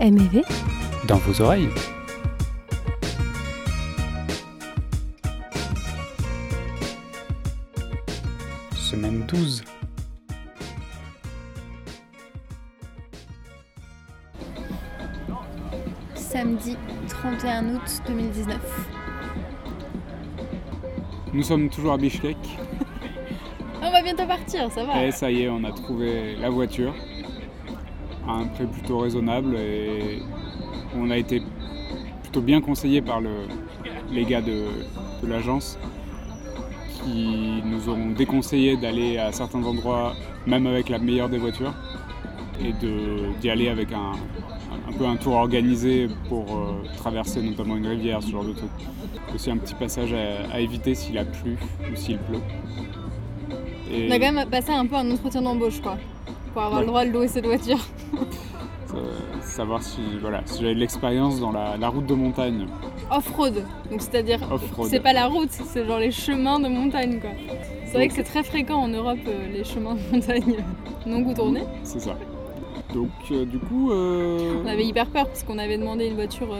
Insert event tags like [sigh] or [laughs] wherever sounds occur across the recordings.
MEV dans vos oreilles. Semaine 12. Samedi 31 août 2019. Nous sommes toujours à Bishkek [laughs] On va bientôt partir, ça va. et ça y est, on a trouvé la voiture à un prix plutôt raisonnable et on a été plutôt bien conseillé par le- les gars de, de l'agence qui nous ont déconseillé d'aller à certains endroits, même avec la meilleure des voitures, et d'y aller avec un, un peu un tour organisé pour euh, traverser notamment une rivière, ce genre de truc. Aussi un petit passage à, à éviter s'il a plu ou s'il pleut. Et On a quand même passé un peu un entretien d'embauche, quoi. Pour avoir Ouais. le droit de louer cette voiture. Euh, savoir si, voilà, si j'avais de l'expérience dans la, la route de montagne. Off-road. Donc c'est-à-dire, c'est pas la route, c'est genre les chemins de montagne, quoi. C'est vrai que c'est très fréquent en Europe, euh, les chemins de montagne [laughs] non goudronnés. C'est ça. Donc euh, du coup, euh, On avait hyper peur parce qu'on avait demandé une voiture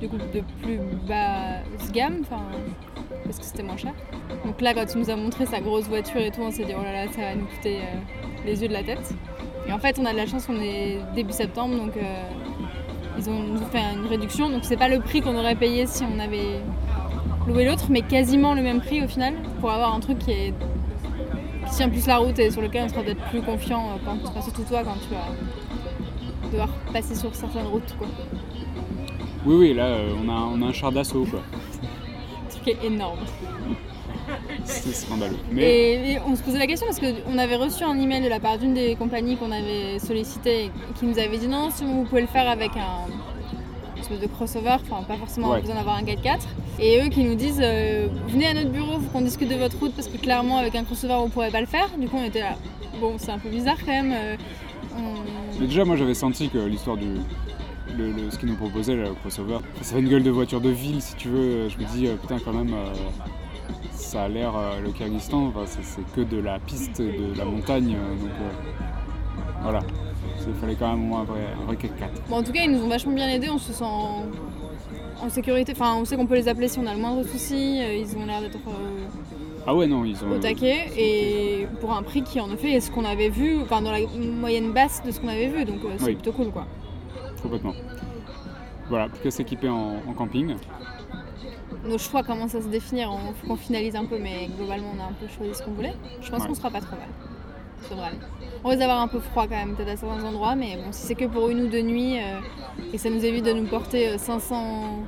du coup, de plus basse gamme, enfin, parce que c'était moins cher. Donc là, quand il nous a montré sa grosse voiture et tout, on s'est dit oh là là, ça va nous coûter les yeux de la tête. Et en fait, on a de la chance, on est début septembre, donc euh, ils ont nous fait une réduction. Donc c'est pas le prix qu'on aurait payé si on avait loué l'autre, mais quasiment le même prix au final pour avoir un truc qui est qui tient plus la route et sur lequel on sera peut-être plus confiant euh, quand enfin, surtout toi quand tu vas devoir passer sur certaines routes quoi. oui, oui, là, euh, on, a, on a un char d'assaut, quoi. [laughs] Le truc est énorme. C'est scandaleux. Mais Et, et on se posait la question parce qu'on avait reçu un email de la part d'une des compagnies qu'on avait sollicité et qui nous avait dit non, si vous pouvez le faire avec un espèce de crossover, enfin pas forcément Ouais. besoin d'avoir un 4x4. Et eux qui nous disent euh, venez à notre bureau, faut qu'on discute de votre route parce que clairement avec un crossover on pourrait pas le faire. Du coup on était là. Bon c'est un peu bizarre quand même. euh, on- Mais déjà, moi, j'avais senti que l'histoire du. Le, le- ce qu'ils nous proposait, le crossover, ça fait une gueule de voiture de ville, si tu veux. Je me dis, euh, putain, quand même, euh, ça a l'air, euh, le Kyrgyzstan, enfin, c'est, que de la piste, de la montagne. euh, donc, euh, voilà. Il fallait quand même au moins un vrai, un vrai 4x4. Bon, en tout cas, ils nous ont vachement bien aidés, on se sent en, sécurité. Enfin, on sait qu'on peut les appeler si on a le moindre souci. Ils ont l'air d'être Ah ouais, non, ils ont. au taquet. Et pour un prix qui, en effet, est ce qu'on avait vu, enfin, dans la moyenne basse de ce qu'on avait vu. Donc, euh, c'est Oui. plutôt cool, quoi. Complètement. Voilà, plus qu'à s'équiper en, en camping. Nos choix commencent à se définir, il faut qu'on finalise un peu, mais globalement, on a un peu choisi ce qu'on voulait. Je pense Ouais. qu'on sera pas trop mal. Ça devrait aller. On risque d'avoir un peu froid quand même, peut-être à certains endroits, mais bon, si c'est que pour une ou deux nuits euh, et ça nous évite de nous porter euh, 500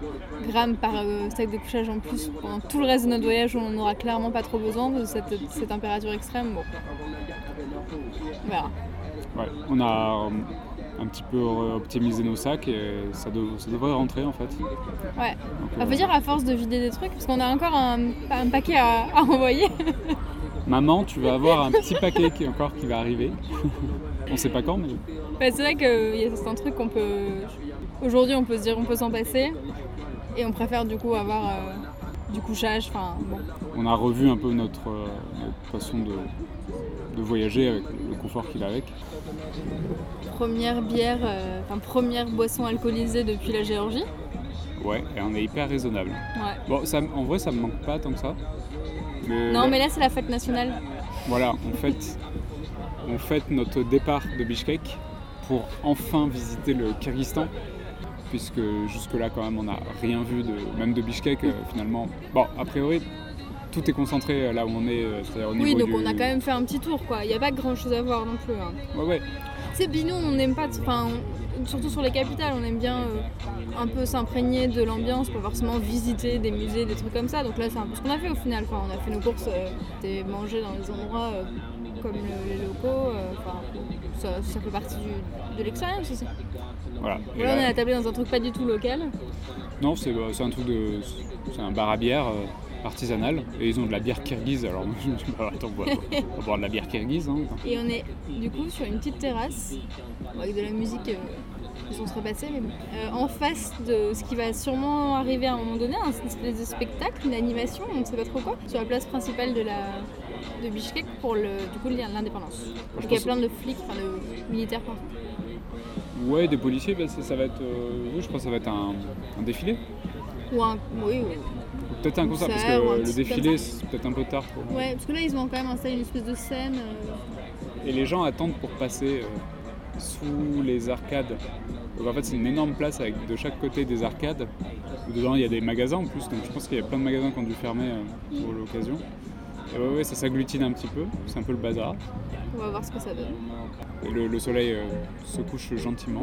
grammes par euh, sac de couchage en plus pendant tout le reste de notre voyage où on n'aura clairement pas trop besoin de cette, ces températures extrêmes, bon. On verra. Ouais, on a euh, un petit peu optimisé nos sacs et ça, dev- ça devrait rentrer en fait. Ouais. Donc, Ça euh, veut dire à force de vider des trucs, parce qu'on a encore un, un paquet à, à envoyer. [laughs] Maman, tu vas avoir un petit paquet qui encore qui va arriver. [laughs] on sait pas quand, mais c'est vrai que c'est un truc qu'on peut. Aujourd'hui, on peut se dire on peut s'en passer. Et on préfère du coup avoir euh, du couchage. Enfin, bon. on a revu un peu notre, euh, notre façon de, de voyager avec le confort qu'il a avec. Première bière, euh, enfin première boisson alcoolisée depuis la Géorgie. Ouais, et on est hyper raisonnable. Ouais. Bon, ça, en vrai, ça me manque pas tant que ça. Mais Non, mais là, c'est la fête nationale. Voilà, on fête, on fête notre départ de Bishkek pour enfin visiter le Kyrgyzstan, puisque jusque-là, quand même, on n'a rien vu, de, même de Bishkek, euh, finalement. Bon, a priori, tout est concentré euh, là où on est, euh, c'est-à-dire au niveau Oui, donc du... on a quand même fait un petit tour, quoi. Il n'y a pas grand chose à voir non plus. hein. Ouais, ouais, C'est Binou, on n'aime pas, enfin, surtout sur les capitales, on aime bien euh, un peu s'imprégner de l'ambiance, pas forcément visiter des musées, des trucs comme ça. Donc là, c'est un peu ce qu'on a fait au final. Enfin, on a fait nos courses, des manger dans des endroits euh, comme le- les locaux. euh, Enfin, ça, ça fait partie du- de l'expérience aussi. voilà. Et Là, on est attablé dans un truc pas du tout local. Non, c'est c'est un truc de... C'est un bar à bière euh, artisanal, et ils ont de la bière kirghize, alors je me dis, bah, attends, on va, on va boire de la bière kirghize, hein. Et on est du coup sur une petite terrasse avec de la musique euh, se repasser, mais bon. Euh, en face de ce qui va sûrement arriver à un moment donné, un espèce de spectacle, une animation, on ne sait pas trop quoi, sur la place principale de la de Bishkek pour le du coup l'indépendance. Donc il y a plein de flics, enfin de militaires partout. Ouais, des policiers, bah, ça, ça va être. euh, oui, je pense que ça va être un, un défilé. Ou un. Oui, oui. Peut-être un concert, parce que le défilé, c'est peut-être un peu tard. Pour... Ouais, parce que là, ils ont quand même installé une espèce de scène. euh, Et les gens attendent pour passer euh, sous les arcades. Donc en fait, c'est une énorme place avec de chaque côté des arcades. Dedans, il y a des magasins en plus. Donc je pense qu'il y a plein de magasins qui ont dû fermer euh, pour l'occasion. Et ouais, ouais, ça s'agglutine un petit peu. C'est un peu le bazar. On va voir ce que ça donne. Et le, le soleil euh, se couche gentiment.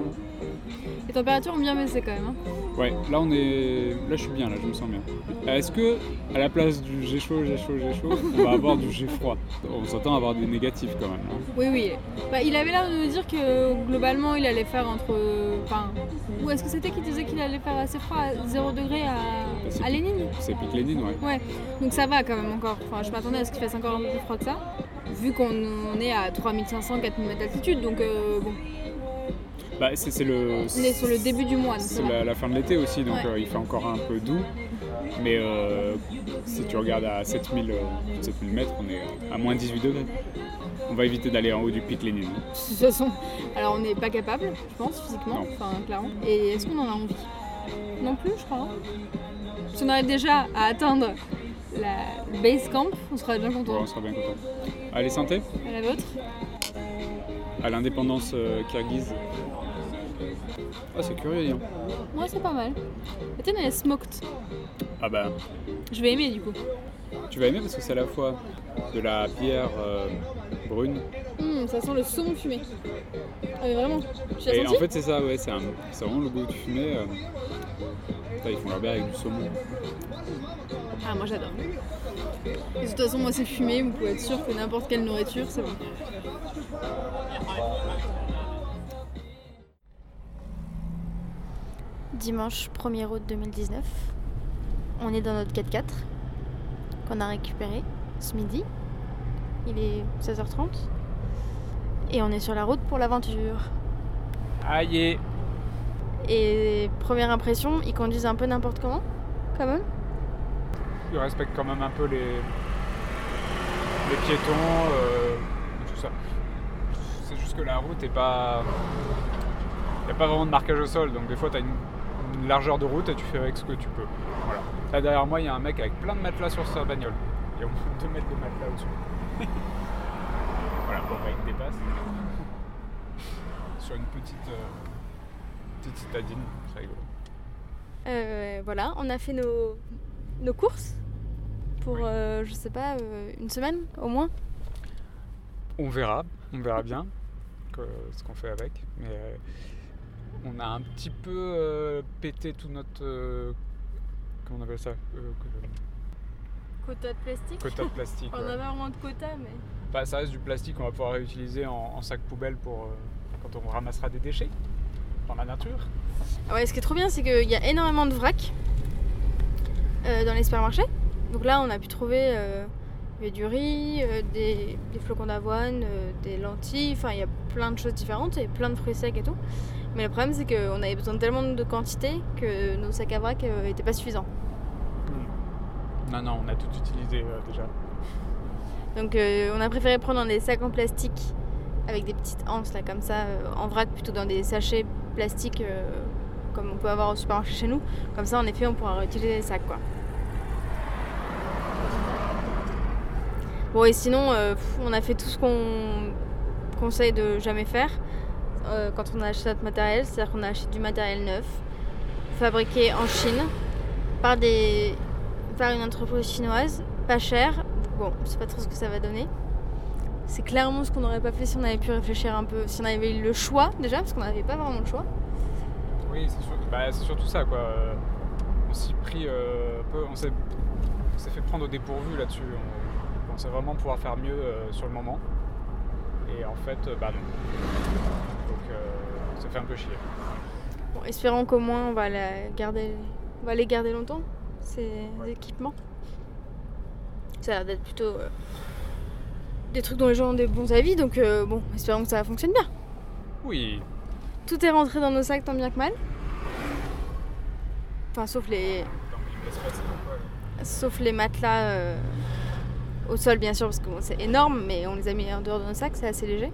Les températures ont bien baissé quand même. hein. Ouais, là on est. Là je suis bien, là je me sens bien. Euh, Est-ce que à la place du j'ai chaud, j'ai chaud, j'ai chaud, on va avoir du j'ai froid? On s'attend à avoir des négatifs quand même. hein. Oui, oui. Bah, il avait l'air de nous dire que globalement, il allait faire entre. Enfin. Ou est-ce que c'était qu'il disait qu'il allait faire assez froid à 0 degré à, à Lénine C'est pique Lénine, ouais. Ouais, donc ça va quand même encore. Enfin, je m'attendais à ce qu'il fasse encore un peu plus froid que ça, vu qu'on on est à 3500, 4000 mètres d'altitude. Donc euh, bon, Bah, c'est c'est le. on est sur le début du mois. C'est la, la fin de l'été aussi, donc Ouais. euh, il fait encore un peu doux. Mais euh, si tu regardes à 7000, euh, 7000 mètres, on est à moins 18 degrés. On va éviter d'aller en haut du pic Lénine. hein. De toute façon, alors on n'est pas capable, je pense, physiquement, enfin clairement. Et est-ce qu'on en a envie? Non plus, je crois. Hein. Si on arrive déjà à atteindre la le base camp, on sera bien Ouais, content. on sera bien content. Allez, santé À la vôtre À l'indépendance euh, kirghize. Ah, c'est curieux, dis donc. Moi, c'est pas mal. La tienne, elle est smoked. Ah bah, Je vais aimer du coup. tu vas aimer parce que c'est à la fois de la bière euh, brune. Hum, ça sent le saumon fumé. Ah, mais vraiment Tu l'as Et en fait, c'est ça, ouais, c'est un- c'est vraiment le goût du fumé. euh. Putain, ils font leur bière avec du saumon. Ah, moi j'adore. De toute façon, moi c'est fumé, vous pouvez être sûr que n'importe quelle nourriture, c'est bon. Dimanche 1er août 2019. On est dans notre 4x4 qu'on a récupéré ce midi. Il est 16h30. Et on est sur la route pour l'aventure. Aïe Et première impression, ils conduisent un peu n'importe comment, quand même. Ils respectent quand même un peu les, les piétons, euh, tout ça. C'est juste que la route est pas. Il n'y a pas vraiment de marquage au sol, donc des fois tu as une, une largeur de route et tu fais avec ce que tu peux. Voilà. Là derrière moi, il y a un mec avec plein de matelas sur sa bagnole. Il y a au moins 2 mètres de matelas au-dessus. [laughs] voilà, bon, bah, il me dépasse. sur une petite, euh, petite citadine, c'est rigolo. Euh, voilà, on a fait nos, nos courses pour, euh, je sais pas, euh, une semaine au moins. On verra, on verra bien que- ce qu'on fait avec. Mais euh, on a un petit peu pété tout notre. comment on appelle ça Quota de plastique Quota de plastique. [laughs] On ouais. a pas vraiment de quota, mais. Bah, ça reste du plastique qu'on va pouvoir réutiliser en, en sac poubelle pour euh, quand on ramassera des déchets dans la nature. Ah Ouais, ce qui est trop bien, c'est qu'il y a énormément de vrac euh, dans les supermarchés. Donc là, on a pu trouver euh, du riz, des, des flocons d'avoine, des lentilles, enfin il y a plein de choses différentes et plein de fruits secs et tout. Mais le problème, c'est qu'on avait besoin de tellement de quantité que nos sacs à vrac n'étaient pas suffisants. Non, non, on a tout utilisé euh, déjà. Donc euh, on a préféré prendre des sacs en plastique avec des petites anses là comme ça euh, en vrac plutôt dans des sachets plastiques comme on peut avoir au supermarché chez nous. Comme ça en effet on pourra réutiliser les sacs quoi. Bon et sinon on a fait tout ce qu'on conseille de jamais faire quand on achète notre matériel, c'est-à-dire qu'on a acheté du matériel neuf, fabriqué en Chine par des par une entreprise chinoise, pas cher, Bon, je sais pas trop ce que ça va donner. C'est clairement ce qu'on n'aurait pas fait si on avait pu réfléchir un peu, si on avait eu le choix déjà, parce qu'on n'avait pas vraiment le choix. Oui, c'est sur- bah, c'est surtout ça quoi. Euh, On s'y pris euh, un peu, on s'est fait prendre au dépourvu là-dessus. On pensait vraiment pouvoir faire mieux euh, sur le moment. Et en fait, euh, bah non. Donc euh, ça fait un peu chier. Bon, espérons qu'au moins on va, la garder, on va les garder longtemps, ces équipements. Ça a l'air d'être plutôt euh, des trucs dont les gens ont des bons avis, donc euh, bon, espérons que ça fonctionne bien. Oui, Tout est rentré dans nos sacs tant bien que mal. Enfin, sauf les, sauf les matelas euh, au sol, bien sûr, parce que bon, c'est énorme, mais on les a mis en dehors de nos sacs, c'est assez léger.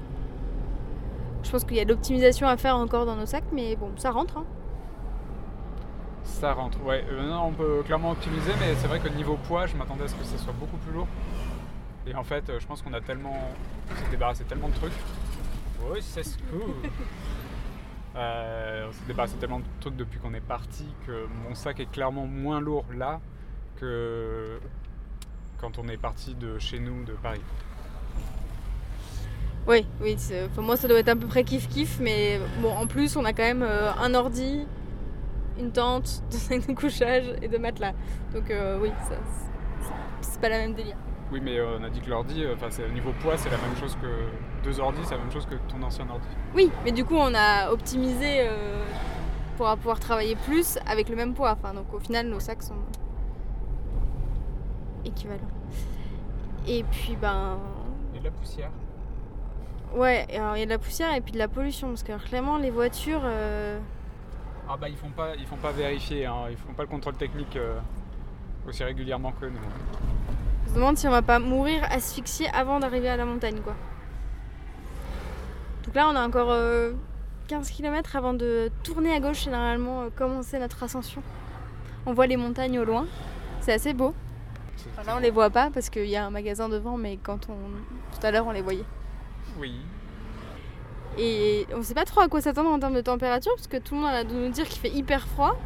Je pense qu'il y a de l'optimisation à faire encore dans nos sacs, mais bon, ça rentre. hein. Ça rentre, ouais. Euh, non, on peut clairement optimiser, mais c'est vrai que niveau poids, je m'attendais à ce que ça soit beaucoup plus lourd. Et en fait, euh, je pense qu'on a tellement. On s'est débarrassé tellement de trucs. Oui, c'est cool. [laughs] Euh, on s'est débarrassé tellement de trucs depuis qu'on est parti que mon sac est clairement moins lourd là que quand on est parti de chez nous, de Paris. Oui, oui, moi ça doit être à peu près kiff-kiff, mais bon, en plus on a quand même euh, un ordi, une tente, deux sacs [laughs] de couchage et deux matelas. Donc euh, oui, c'est- pas la même délire. Oui, mais euh, on a dit que l'ordi, euh, enfin, c'est au niveau poids, c'est la même chose que deux ordis, c'est la même chose que ton ancien ordi. Oui, mais du coup on a optimisé euh, pour pouvoir travailler plus avec le même poids. Enfin, donc au final nos sacs sont équivalents. Et puis ben Et de la poussière. ouais, alors il y a de la poussière et puis de la pollution parce que alors, clairement les voitures. euh, Ah bah ils font pas, ils font pas vérifier, hein, ils font pas le contrôle technique euh, aussi régulièrement que nous. On se demande si on va pas mourir asphyxié avant d'arriver à la montagne quoi. Donc là on a encore euh, 15 km avant de tourner à gauche et normalement euh, commencer notre ascension. On voit les montagnes au loin, c'est assez beau. Enfin, là on les voit pas parce qu'il y a un magasin devant mais quand on... tout à l'heure on les voyait. Oui. Et on sait pas trop à quoi s'attendre en termes de température parce que tout le monde a de nous dire qu'il fait hyper froid.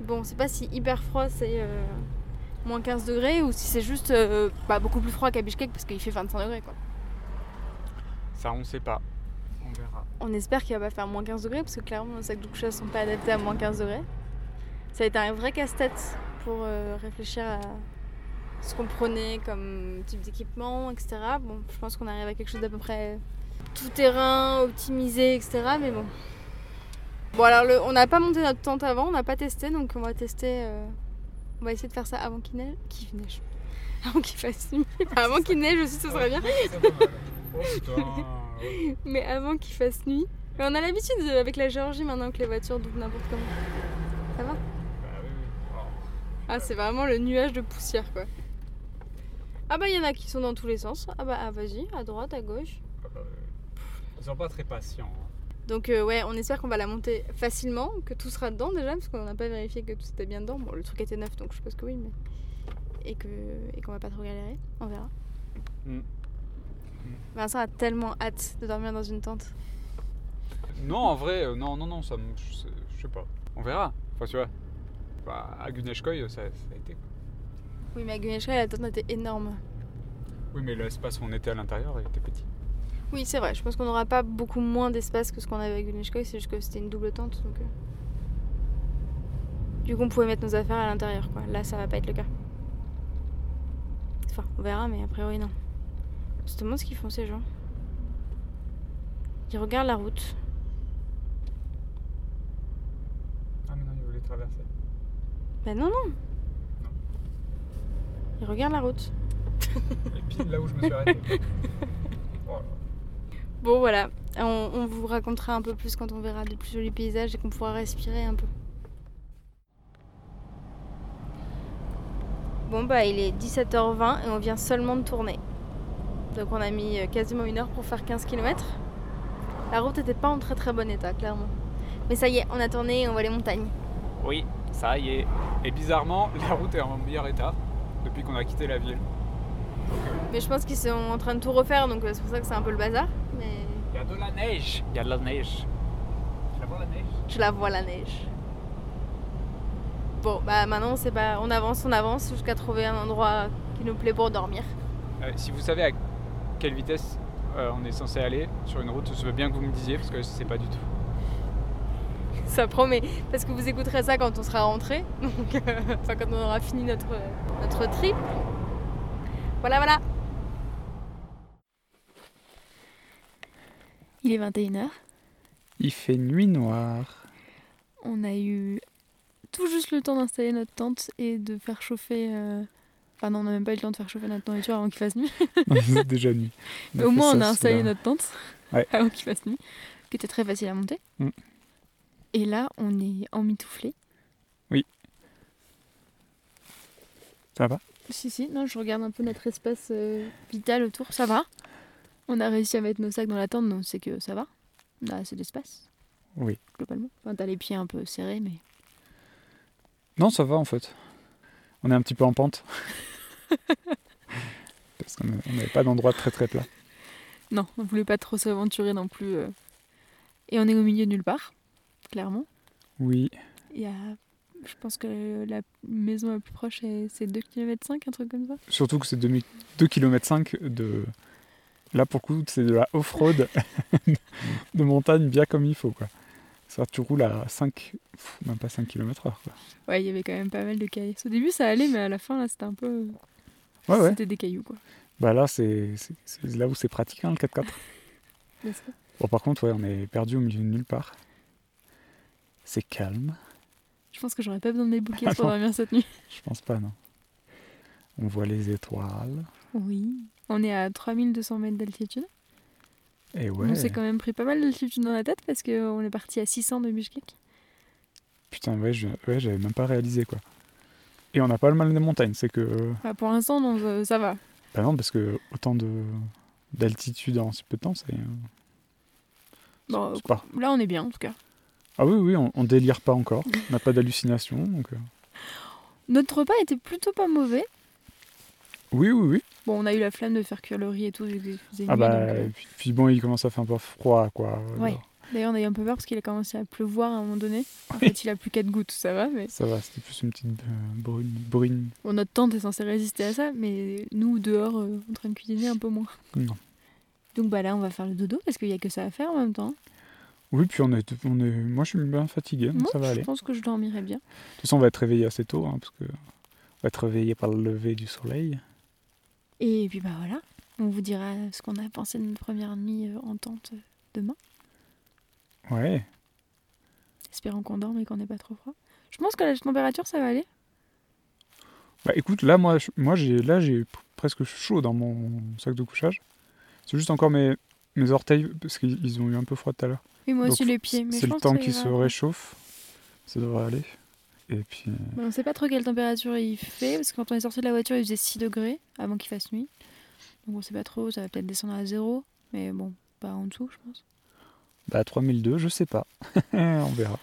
Bon, on sait pas si hyper froid c'est euh, moins 15 degrés ou si c'est juste euh, bah, beaucoup plus froid qu'à Bishkek parce qu'il fait 25 degrés quoi. Ça on sait pas. On verra. On espère qu'il va pas faire moins 15 degrés parce que clairement nos sacs de couchage sont pas adaptés à moins 15 degrés. Ça a été un vrai casse-tête pour euh, réfléchir à ce qu'on prenait comme type d'équipement, etc. Bon, je pense qu'on arrive à quelque chose d'à peu près tout terrain, optimisé, etc. Mais bon. Bon alors le- on n'a pas monté notre tente avant, on n'a pas testé, donc on va tester. euh, on va essayer de faire ça avant qu'il neige. Qu'il neige. [laughs] Avant qu'il fasse nuit. [laughs] Avant qu'il neige aussi, ce serait bien. Oh. [laughs] Mais avant qu'il fasse nuit. Mais on a l'habitude euh, avec la Géorgie maintenant que les voitures doublent n'importe comment. Ça va? Bah. Oh. Ah, c'est vraiment le nuage de poussière quoi. Ah bah il y en a qui sont dans tous les sens. Ah bah ah, vas-y, à droite, à gauche. Euh, Ils sont pas très patients. hein. Donc euh, ouais, on espère qu'on va la monter facilement, que tout sera dedans déjà, parce qu'on n'a pas vérifié que tout était bien dedans. Bon, le truc était neuf, donc je suppose que oui, mais et que et qu'on va pas trop galérer. On verra. Mm. Vincent a tellement hâte de dormir dans une tente. Non, en vrai, euh, non, non, non, ça me. Je sais- je sais pas. On verra. Enfin, tu vois. Bah, à Guneshkoy, ça, ça a été. Oui, mais à Guneshka, la tente était énorme. Oui, mais l'espace où on était à l'intérieur était petit. Oui, c'est vrai. Je pense qu'on n'aura pas beaucoup moins d'espace que ce qu'on avait avec Guneshkoy. C'est juste que c'était une double tente. Donc, euh. Du coup, on pouvait mettre nos affaires à l'intérieur. quoi. Là, ça va pas être le cas. Enfin, on verra, mais a priori, non. On se demande ce qu'ils font, ces gens. Ils regardent la route. Ah, mais non, ils voulaient traverser. Ben non, non. Non. Ils regardent la route. Et pile là où je me suis arrêté. [laughs] Bon, voilà. On, on vous racontera un peu plus quand on verra de plus jolis paysages et qu'on pourra respirer un peu. Bon, bah, il est 17h20 et on vient seulement de tourner. Donc, on a mis euh, quasiment une heure pour faire 15 km. La route n'était pas en très très bon état, clairement. Mais ça y est, on a tourné et on voit les montagnes. Oui, ça y est. Et bizarrement, [laughs] la route est en meilleur état depuis qu'on a quitté la ville. Mais je pense qu'ils sont en train de tout refaire, donc euh, c'est pour ça que c'est un peu le bazar. Mais Il y a de la neige. Il y a de la neige. Tu la vois la neige? Je la vois la neige. Bon, bah maintenant, c'est pas... on avance, on avance jusqu'à trouver un endroit qui nous plaît pour dormir. Euh, Si vous savez à quelle vitesse euh, on est censé aller sur une route, je veux bien que vous me disiez parce que je sais pas du tout. [laughs] Ça promet, parce que vous écouterez ça quand on sera rentré, [laughs] donc euh, enfin quand on aura fini notre, notre trip. Voilà, voilà. Il est 21h. Il fait nuit noire. On a eu tout juste le temps d'installer notre tente et de faire chauffer. euh, Enfin, non, on n'a même pas eu le temps de faire chauffer notre nourriture avant qu'il fasse nuit. [laughs] C'est déjà nuit. [laughs] Mais au moins, on a installé notre tente Ouais. [laughs] avant qu'il fasse nuit, qui était très facile à monter. Mm. Et là, on est emmitouflé. Ça va? Si, si, non, je regarde un peu notre espace euh, vital autour. Ça va? On a réussi à mettre nos sacs dans la tente, donc c'est que ça va. On a assez d'espace, Oui. globalement. Enfin, t'as les pieds un peu serrés, mais. Non, ça va en fait. On est un petit peu en pente. [laughs] Parce qu'on on n'avait pas d'endroit très très plat. Non, on voulait pas trop s'aventurer non plus. euh. Et on est au milieu de nulle part, clairement. Oui. Il y a. Je pense que la maison la plus proche, est- c'est 2 km, un truc comme ça. Surtout que c'est 2 km de. Là pour le coup, c'est de la off-road [laughs] de montagne bien comme il faut quoi. Ça, tu roules à 5, pff, même pas 5 km heure quoi. Ouais, il y avait quand même pas mal de cailloux. Au début, ça allait, mais à la fin, là, c'était un peu. Ouais, ouais. C'était des cailloux, quoi. Bah là, c'est là où c'est pratique hein, le 4x4. N'est-ce pas Bon, par contre, ouais, on est perdu au milieu de nulle part. C'est calme. Je pense que j'aurais pas besoin de mes bouquets Ah pour dormir cette nuit. Je pense pas, non. On voit les étoiles. Oui. On est à 3200 mètres d'altitude. Et ouais. On s'est quand même pris pas mal d'altitude dans la tête parce qu'on est parti à 600 de Bishkek. Putain, ouais, je- ouais, j'avais même pas réalisé quoi. Et on n'a pas le mal des montagnes, c'est que. Enfin, pour l'instant, non, ça- ça va. Bah non, parce que autant de d'altitude en si peu de temps, c'est. Bon, c'est pas. là, on est bien en tout cas. Ah oui, oui, on, on délire pas encore. On n'a pas d'hallucination, donc. euh, Notre repas était plutôt pas mauvais. Oui, oui, oui. Bon, on a eu la flemme de faire cuire le riz et tout. vu qu'il faisait Ah bah, donc, euh, puis, puis bon, il commence à faire un peu froid, quoi. Ouais. Alors, D'ailleurs, on a eu un peu peur parce qu'il a commencé à pleuvoir à un moment donné. En Oui. fait, il a plus quatre gouttes, ça va. Mais Ça va, c'était plus une petite euh, brune. brune. bon, notre tente est censée résister à ça, mais nous, dehors, euh, en train de cuisiner, un peu moins. Non. Donc bah là, on va faire le dodo parce qu'il y a que ça à faire en même temps. Oui, puis on est, on est. Moi, je suis bien fatigué, donc Moi, ça va aller. Je pense que je dormirai bien. De toute façon, on va être réveillé assez tôt, hein, parce que on va être réveillé par le lever du soleil. Et puis bah voilà, on vous dira ce qu'on a pensé de notre première nuit euh, en tente euh, demain. Ouais. Espérons qu'on dorme et qu'on n'ait pas trop froid. Je pense que la température, ça va aller. Bah écoute, là, moi, je- moi j'ai là j'ai presque chaud dans mon sac de couchage. C'est juste encore mes, mes orteils, parce qu'ils ils ont eu un peu froid tout à l'heure. Oui, moi Donc, aussi les pieds. Mais C'est je le pense temps qui se réchauffe. Ça devrait aller. Et puis. euh, on sait pas trop quelle température il fait, parce que quand on est sorti de la voiture, il faisait 6 degrés avant qu'il fasse nuit. Donc on sait pas trop, ça va peut-être descendre à zéro, mais bon, pas en dessous, je pense. Bah 3002, je sais pas. [laughs] on verra.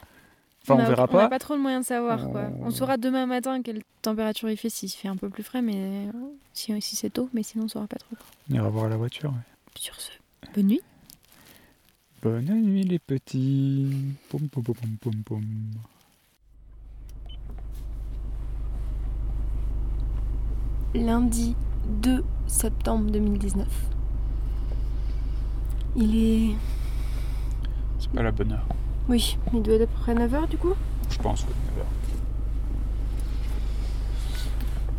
Enfin, on, a- verra On n'a pas. pas trop de moyens de savoir, quoi. On- On saura demain matin quelle température il fait, s'il fait un peu plus frais, mais si, si c'est tôt, mais sinon on saura pas trop. On ira voir la voiture. ouais. Sur ce, bonne nuit. Bonne nuit, les petits. Poum, poum, poum, poum, poum, Lundi 2 septembre 2019. Il est... C'est pas la bonne heure. Oui, il doit être à peu près 9h du coup Je pense, oui, 9 heures.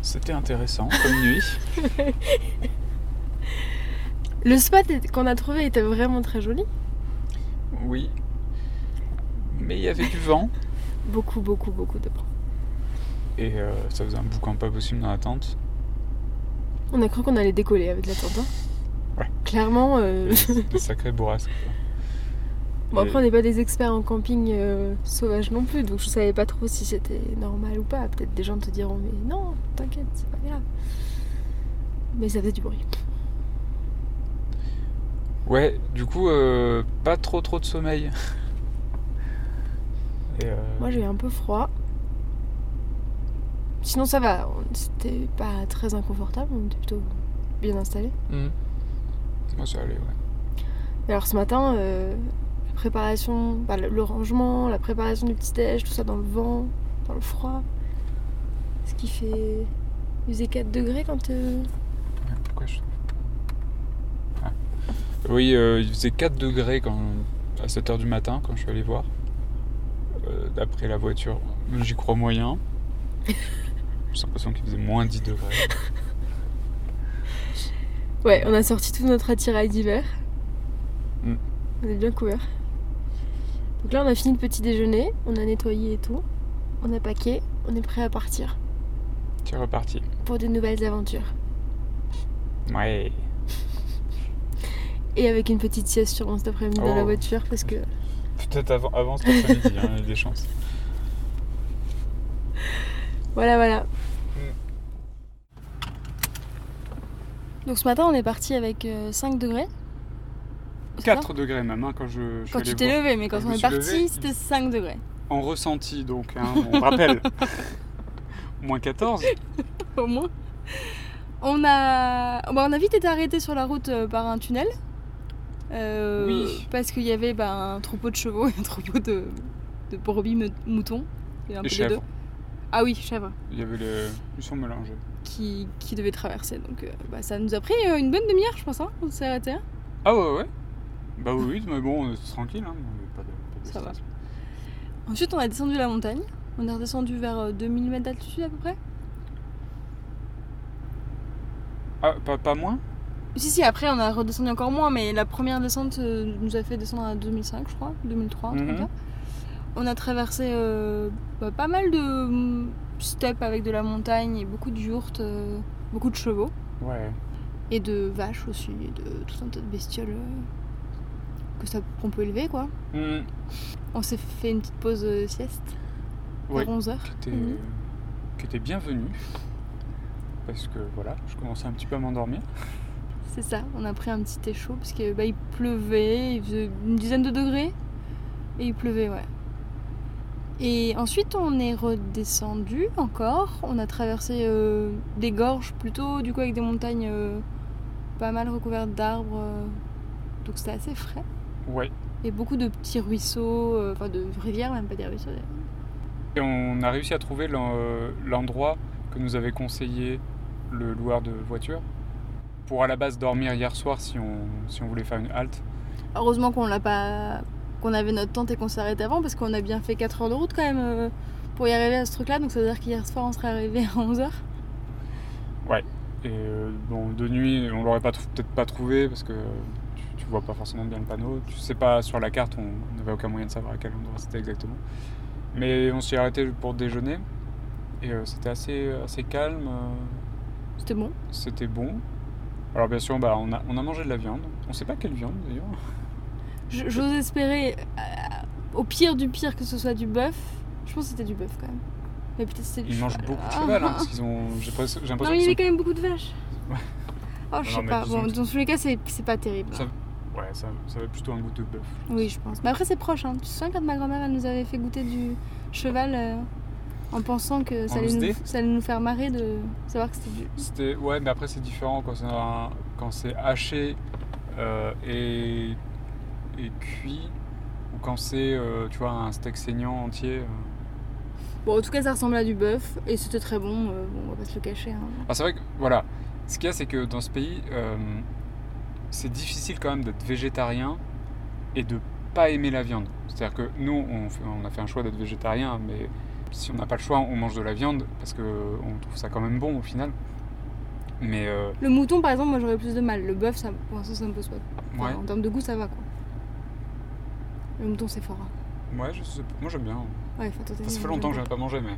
C'était intéressant comme nuit. [laughs] Le spot qu'on a trouvé était vraiment très joli. Oui. Mais il y avait du vent. [laughs] Beaucoup, beaucoup, beaucoup de vent. Et euh, ça faisait un boucan pas possible dans la tente. On a cru qu'on allait décoller avec la tente. hein. Ouais. Clairement, euh, Des [laughs] sacrés bourrasques. bon, après on n'est pas des experts en camping euh, sauvage non plus, donc je savais pas trop si c'était normal ou pas. Peut-être des gens te diront mais non, t'inquiète, c'est pas grave. Mais ça faisait du bruit. Ouais, du coup, euh, pas trop trop de sommeil. Et, euh, Moi j'ai eu un peu froid. Sinon ça va, c'était pas très inconfortable, on était plutôt bien installés. hmm. Moi, ça allait, ouais. Et alors ce matin, euh, la préparation, bah, le, le rangement, la préparation du petit déj, tout ça dans le vent, dans le froid. Ce qui fait. Il faisait 4 degrés quand. euh, Pourquoi je... Ah. Oui, euh, il faisait 4 degrés quand, à 7h du matin quand je suis allé voir. Euh, D'après la voiture, j'y crois moyen. [laughs] J'ai l'impression qu'il faisait moins 10 degrés. [laughs] Ouais, on a sorti tout notre attirail d'hiver. Mm. On est bien couverts. Donc là, on a fini le petit déjeuner, on a nettoyé et tout. On a paqué, on est prêt à partir C'est reparti. pour de nouvelles aventures. Ouais. [laughs] Et avec une petite sieste sûrement cet après-midi dans la Oh. voiture parce que Peut-être avant, avant cet après-midi, hein, il y a des chances. [laughs] Voilà, voilà. Donc ce matin, on est parti avec euh, 5 degrés. C'est ça 4 degrés même hein, quand je, Quand tu t'es levé, mais quand on est parti, c'était 5 degrés. En ressenti donc, hein, on rappelle. [laughs] Moins 14 [laughs] Au moins. On a, bah, on a vite été arrêté sur la route euh, par un tunnel. Euh, Oui. Parce qu'il y avait bah, un troupeau de chevaux et un troupeau de, de brebis moutons. Et un et peu des deux. chèvres. Ah oui, chèvres. Il y avait le... Ils sont mélangés. Qui, qui devait traverser. Donc euh, bah, ça nous a pris euh, une bonne demi-heure, je pense. Hein, on s'est arrêté. Ah ouais, ouais. Bah oui, mais bon, on est tranquille. Hein. Pas de, pas de Ça va. Ensuite, on a descendu la montagne. On est redescendu vers euh, 2000 mètres d'altitude à peu près. Ah, pas, pas moins? Si, si, après on a redescendu encore moins, mais la première descente euh, nous a fait descendre à 2005, je crois, 2003, un truc Mhm. comme ça. On a traversé euh, bah, pas mal de steppes avec de la montagne et beaucoup de yourtes, euh, beaucoup de chevaux Ouais. et de vaches aussi, et de tout un tas de bestioles euh, que ça qu'on peut élever quoi. Hmm, On s'est fait une petite pause euh, sieste Ouais. vers 11h. Qui était, Mhm. qui était bienvenu. Parce que voilà, je commençais un petit peu à m'endormir. C'est ça, on a pris un petit thé chaud parce que bah, il pleuvait, il faisait une dizaine de degrés et il pleuvait, ouais. Et ensuite on est redescendu encore, on a traversé euh, des gorges plutôt, du coup avec des montagnes euh, pas mal recouvertes d'arbres, euh, donc c'était assez frais. Ouais. Et beaucoup de petits ruisseaux, euh, enfin de rivières, même pas des ruisseaux. d'ailleurs. Et on a réussi à trouver l'en- l'endroit que nous avait conseillé le loueur de voiture pour à la base dormir hier soir si on, si on voulait faire une halte. Heureusement qu'on l'a pas, qu'on avait notre tente et qu'on s'est arrêté avant parce qu'on a bien fait 4 heures de route quand même euh, pour y arriver à ce truc-là, donc ça veut dire qu'hier soir on serait arrivé à 11h. Et euh, bon, de nuit, on l'aurait peut-être pas trouvé parce que tu, tu vois pas forcément bien le panneau. Tu sais pas sur la carte, on n'avait aucun moyen de savoir à quel endroit c'était exactement. Mais on s'y arrêté pour déjeuner et euh, c'était assez, assez calme. C'était bon. C'était bon. Alors bien sûr, bah, on, a, on a mangé de la viande. On sait pas quelle viande d'ailleurs. J'ose espérer, euh, au pire du pire, que ce soit du bœuf. Je pense que c'était du bœuf quand même. Mais peut-être c'était du Ils mangent beaucoup de Ah, cheval hein, parce qu'ils ont. J'ai j'ai Non, l'impression mais il y avait quand même beaucoup de vaches. Ouais. Oh, je Non, sais pas. Bon, dans tous les cas, c'est c'est pas terrible. Ça- sont- Ouais, ça, ça avait plutôt un goût de bœuf. Oui, je pense. Mais après, c'est proche. Hein. Tu te souviens quand ma grand-mère elle nous avait fait goûter du cheval euh, en pensant que ça allait, nous, ça allait nous faire marrer de savoir que c'était du. C'était ouais, mais après c'est différent quand c'est un- quand c'est haché euh, et et cuit ou quand c'est euh, tu vois un steak saignant entier. euh. Bon, en tout cas, ça ressemblait à du bœuf et c'était très bon. euh, bon, on va pas se le cacher. hein. Ah, c'est vrai que voilà, ce qu'il y a c'est que dans ce pays euh, c'est difficile quand même d'être végétarien et de pas aimer la viande. C'est-à-dire que nous on, fait- on a fait un choix d'être végétarien, mais si on n'a pas le choix, on mange de la viande parce que on trouve ça quand même bon au final. Mais euh, Le mouton, par exemple, moi j'aurais plus de mal. Le bœuf, ça, pour l'instant, ça me pose pas. Enfin, ouais, En termes de goût, ça va quoi. Le mouton, c'est fort. hein. ouais, je sais moi j'aime bien. Ouais, ça fait longtemps que je n'ai pas mangé, mais.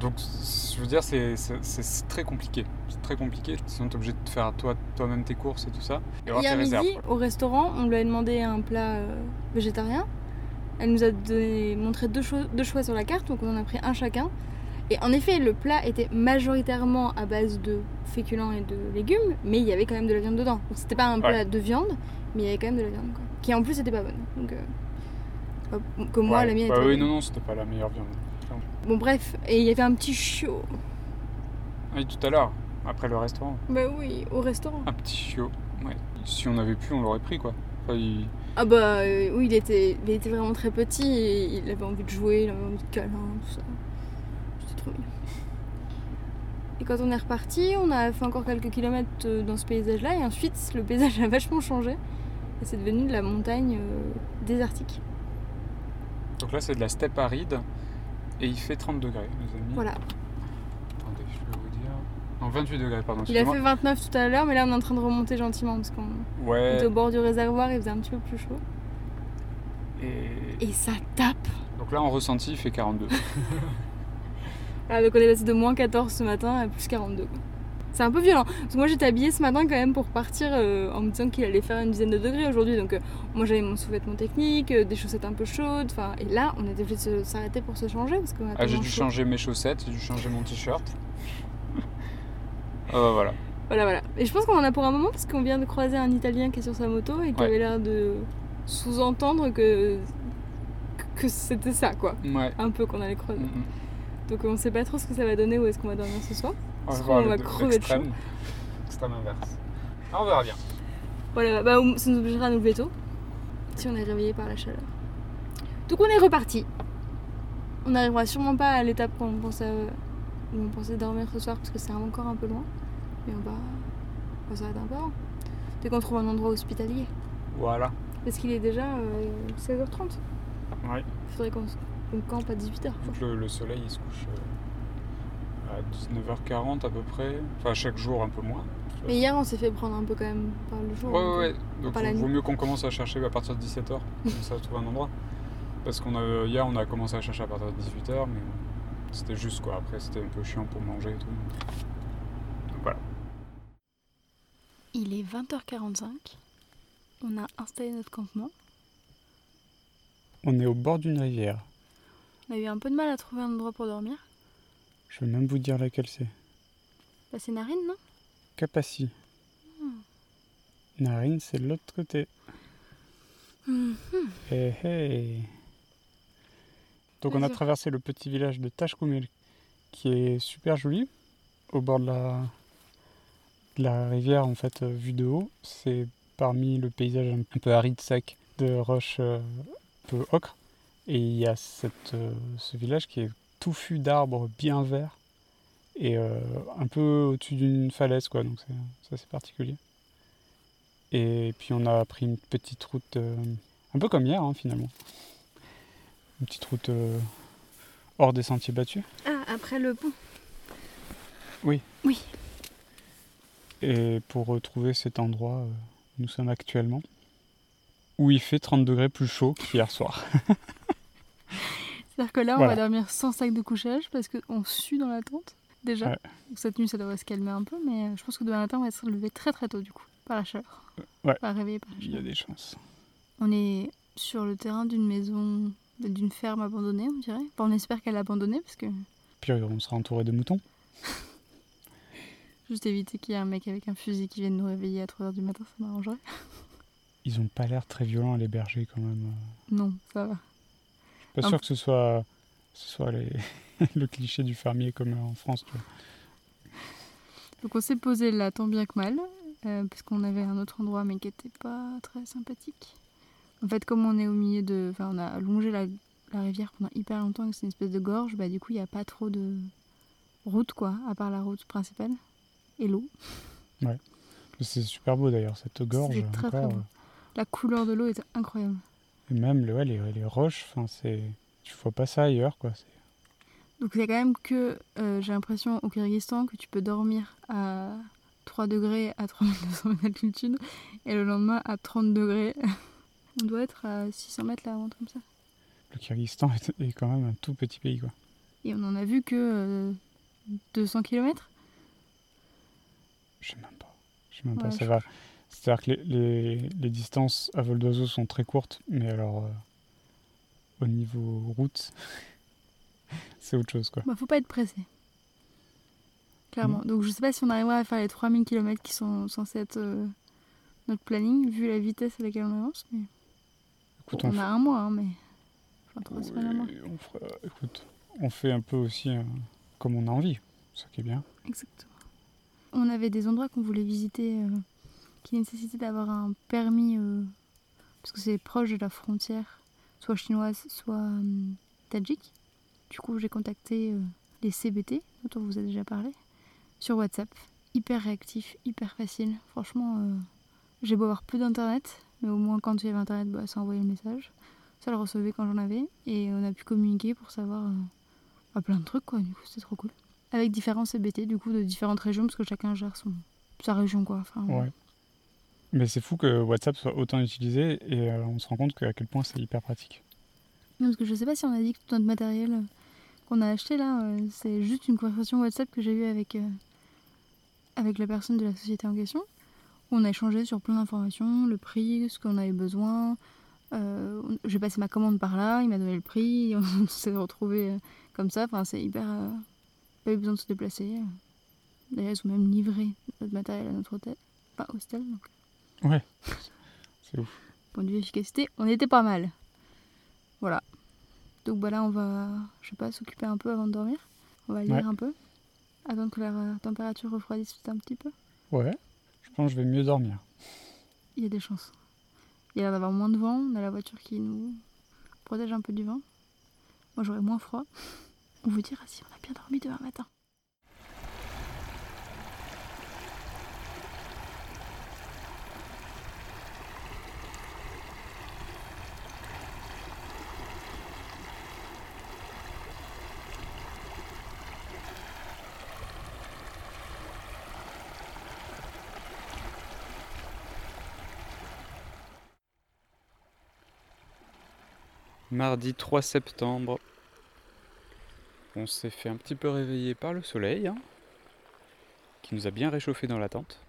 Donc, je veux dire, c'est très compliqué. C'est très compliqué. Sinon, t'es obligé de faire toi- toi-même tes courses et tout ça. Et tes midi, réserves. au restaurant, on lui a demandé un plat euh, végétarien. Elle nous a donné- montré deux, cho- deux choix sur la carte, donc on en a pris un chacun. Et en effet, le plat était majoritairement à base de féculents et de légumes, mais il y avait quand même de la viande dedans. Donc c'était pas un Ouais. plat de viande, mais il y avait quand même de la viande, quoi. Qui en plus était pas bonne. Donc, euh, que moi, Ouais. la mienne Bah était oui, bonne. non, non, c'était pas la meilleure viande. Bon, bref, et il y avait un petit chiot. Ah, oui, tout à l'heure, après le restaurant. Bah oui, au restaurant. Un petit chiot. Ouais. Si on avait pu, on l'aurait pris, quoi. Enfin, il- Ah bah euh, oui, il était, il était vraiment très petit et il avait envie de jouer, il avait envie de câlin, tout ça. C'était trop mignon. Et quand on est reparti, on a fait encore quelques kilomètres euh, dans ce paysage-là et ensuite le paysage a vachement changé et c'est devenu de la montagne euh, désertique. Donc là, c'est de la steppe aride. Et il fait 30 degrés, les amis. Voilà. Attendez, je vais vous dire. Non, 28 degrés, pardon. Il a fait 29 tout à l'heure, mais là on est en train de remonter gentiment parce qu'on Ouais. était au bord du réservoir, il faisait un petit peu plus chaud. Et... Et ça tape Donc là, en ressenti, il fait 42. [laughs] Ah, donc on est passé de moins 14 ce matin à plus 42. C'est un peu violent. Parce que moi j'étais habillée ce matin quand même pour partir euh, en me disant qu'il allait faire une dizaine de degrés aujourd'hui. Donc euh, moi j'avais mon sous-vêtement technique, euh, des chaussettes un peu chaudes. Enfin, et là on était obligé de s'arrêter pour se changer parce qu'on a Ah, j'ai dû chaud. changer mes chaussettes, j'ai dû changer mon t-shirt. Ah bah voilà. Voilà, voilà. Et je pense qu'on en a pour un moment parce qu'on vient de croiser un Italien qui est sur sa moto et qui Ouais. avait l'air de sous-entendre que que c'était ça, quoi. Ouais. Un peu qu'on allait croiser. Mhm. Donc on sait pas trop ce que ça va donner, où est-ce qu'on va dormir ce soir. On va voir on le- va le- crever de l'extrême. Extrême inverse. Ah, on verra bien. Voilà, bah, ça nous obligera à nous lever tôt. Si on est réveillé par la chaleur. Donc on est reparti. On n'arrivera sûrement pas à l'étape qu'on pensait, où on pensait dormir ce soir parce que c'est encore un peu loin. Mais on va, on va s'arrêter un peu avant. Dès qu'on trouve un endroit hospitalier. Voilà. Parce qu'il est déjà euh, 16h30. Ouais. Il faudrait qu'on campe à 18h. Donc le, le soleil il se couche euh, à 19h40 à peu près. Enfin chaque jour un peu moins. Mais hier on s'est fait prendre un peu quand même par le jour. Ouais donc, ouais euh, ouais. Donc la vaut mieux qu'on commence à chercher à partir de 17h. Comme ça trouver un endroit. Parce qu'on a hier on a commencé à chercher à partir de 18h mais c'était juste quoi. Après c'était un peu chiant pour manger et tout. Donc voilà. Il est 20h45. On a installé notre campement. On est au bord d'une rivière. On a eu un peu de mal à trouver un endroit pour dormir. Je vais même vous dire laquelle c'est. Bah, c'est Narine, non? Capassi. Hmm. Narine c'est de l'autre côté. Mhm. Hé hé Donc on a traversé le petit village de Tashkumel qui est super joli au bord de la, de la rivière en fait euh, vue de haut. C'est parmi le paysage un un peu aride sec de roches euh, un peu ocre et il y a cette, euh, ce village qui est touffu d'arbres bien verts et euh, un peu au-dessus d'une falaise quoi donc c'est c'est assez particulier. Et puis on a pris une petite route euh, un peu comme hier hein, finalement. Une petite route euh, hors des sentiers battus. Ah, après le pont. Oui. Oui. Et pour retrouver cet endroit où nous sommes actuellement, où il fait 30 degrés plus chaud qu'hier soir. [laughs] C'est-à-dire que là, on Voilà. va dormir sans sac de couchage parce qu'on sue dans la tente, déjà. Ouais. Cette nuit, ça devrait se calmer un peu, mais euh, je pense que demain matin, on va se lever très très tôt, du coup, par la chaleur. Ouais. Pas réveillé par la Il y a chaleur. des chances. On est sur le terrain d'une maison, d'une ferme abandonnée, on dirait. Enfin, on espère qu'elle est abandonnée parce que Puis euh, on sera entouré de moutons. [laughs] juste éviter qu'il y ait un mec avec un fusil qui vienne nous réveiller à 3h du matin, ça m'arrangerait. Ils ont pas l'air très violents les bergers quand même. Non, ça va. Pas sûr que ce soit, ce soit les... [laughs] le cliché du fermier comme en France. Tu vois. Donc on s'est posé là tant bien que mal, euh, parce qu'on avait un autre endroit mais qui était pas très sympathique. En fait, comme on est au milieu de... Enfin, on a longé la, la rivière pendant hyper longtemps et que c'est une espèce de gorge, bah du coup, il n'y a pas trop de route, quoi, à part la route principale et l'eau. C'est super beau d'ailleurs cette gorge. C'est très, très beau. La couleur de l'eau est incroyable. Euh, Et même ouais, les, les roches, c'est, tu vois pas ça ailleurs quoi. C'est- Donc c'est quand même que, euh, j'ai l'impression, au Kyrgyzstan, que tu peux dormir à 3 degrés à 3200 mètres d'altitude et le lendemain à 30 degrés. [laughs] On doit être à 600 mètres là, un comme ça. Le Kyrgyzstan est, quand même un tout petit pays quoi. Et on en a vu que euh, 200 km. Je sais même pas. Je sais même pas. Ça je- va. C'est-à-dire que les, les- les distances à vol d'oiseau sont très courtes, mais alors euh, au niveau route, [laughs] c'est autre chose quoi. Bah, faut pas être pressé. Clairement. Donc je sais pas si on arrivera à faire les 3000 km qui sont censés être euh, notre planning, vu la vitesse à laquelle on avance. Mais Écoute, on, on, a un mois, hein, mais. Enfin, trois semaines, un mois. oui, on fera- écoute, on fait un peu aussi euh, comme on a envie, ça qui est bien. Exactement. On avait des endroits qu'on voulait visiter qui nécessitaient d'avoir un permis euh, parce que c'est proche de la frontière, soit chinoise, soit euh, tadjik. Du coup, j'ai contacté euh, les CBT, dont on vous a déjà parlé, sur WhatsApp. Hyper réactif, hyper facile. Franchement, euh, j'ai beau avoir peu d'internet, mais au moins quand il y avait internet, bah, ça envoyait le message. Ça le recevait quand j'en avais et on a pu communiquer pour savoir bah, plein de trucs quoi. Du coup, c'était trop cool avec différents CBT du coup de différentes régions parce que chacun gère son sa région quoi. Ouais. Mais c'est fou que WhatsApp soit autant utilisé et euh, on se rend compte que- à quel point c'est hyper pratique. non, parce que je sais pas si on a dit que tout notre matériel euh, qu'on a acheté là, euh, c'est juste une conversation WhatsApp que j'ai eue avec avec la personne de la société en question. On a échangé sur plein d'informations, le prix, ce qu'on avait besoin. J'ai passé ma commande par là, il m'a donné le prix, [laughs] on s'est retrouvés comme ça. Enfin, c'est hyper. pas eu besoin de se déplacer. D'ailleurs, ils ont même livré notre matériel à notre hôtel, pas hostel. Donc, Ouais. C'est ouf. point de vue efficacité, on était pas mal. Voilà. Donc bah là, on va, je sais pas, s'occuper un peu avant de dormir. On va lire Ouais. un peu. Attendre que la température refroidisse un petit peu. Ouais. Je pense que je vais mieux dormir. Il y a des chances. Il y a l'air d'avoir moins de vent. On a la voiture qui nous protège un peu du vent. Moi, j'aurai moins froid. [laughs] On vous dira si on a bien dormi demain matin. Mardi 3 septembre. On s'est fait un petit peu réveiller par le soleil, hein, qui nous a bien réchauffé dans la tente.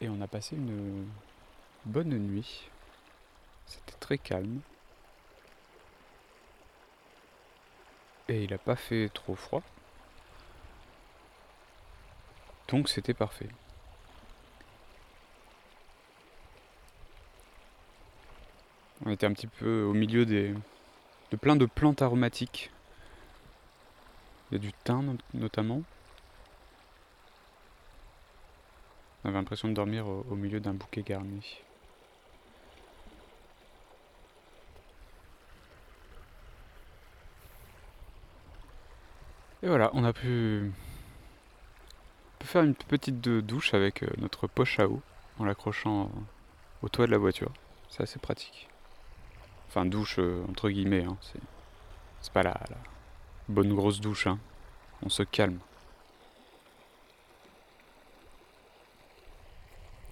Et on a passé une bonne nuit. C'était très calme. Et il n'a pas fait trop froid. Donc c'était parfait. On était un petit peu au milieu de plein de plantes aromatiques. Il y a du thym not- notamment. On avait l'impression de dormir au, milieu d'un bouquet garni. Et voilà, on a pu, faire une petite douche avec euh, notre poche à eau en l'accrochant au toit de la voiture. C'est assez pratique. Enfin, douche euh, entre guillemets, hein, c'est, pas la, bonne grosse douche. hein. On se calme.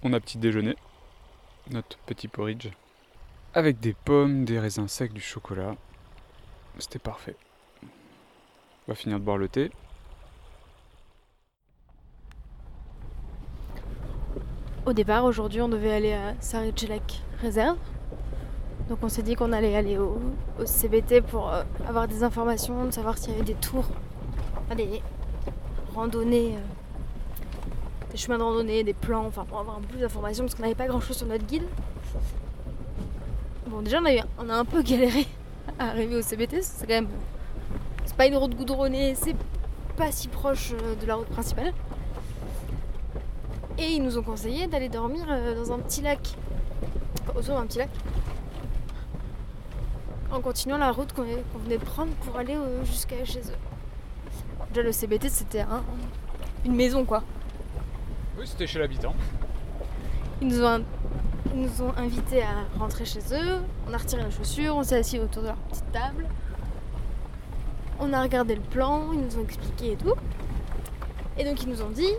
On a petit déjeuner, notre petit porridge, avec des pommes, des raisins secs, du chocolat. C'était parfait. On va finir de boire le thé. Au départ, aujourd'hui, on devait aller à Sarichelek Réserve. Donc on s'est dit qu'on allait aller au, CBT pour euh, avoir des informations, de savoir s'il y avait des tours, des randonnées, euh, des chemins de randonnée, des plans, enfin pour avoir un peu plus d'informations parce qu'on n'avait pas grand chose sur notre guide. Bon, déjà, on a, eu- on a un peu galéré [laughs] à arriver au CBT, c'est quand même. C'est pas une route goudronnée, c'est pas si proche euh, de la route principale. Et ils nous ont conseillé d'aller dormir dans un petit lac. Autour d'un petit lac. En continuant la route qu'on venait de prendre pour aller euh, jusqu'à chez eux. Déjà, le CBT, c'était un- une maison, quoi. Oui, c'était chez l'habitant. Ils nous, ont, ils nous ont invités à rentrer chez eux. On a retiré les chaussures, on s'est assis autour de leur petite table. On a regardé le plan, ils nous ont expliqué et tout. Et donc ils nous ont dit,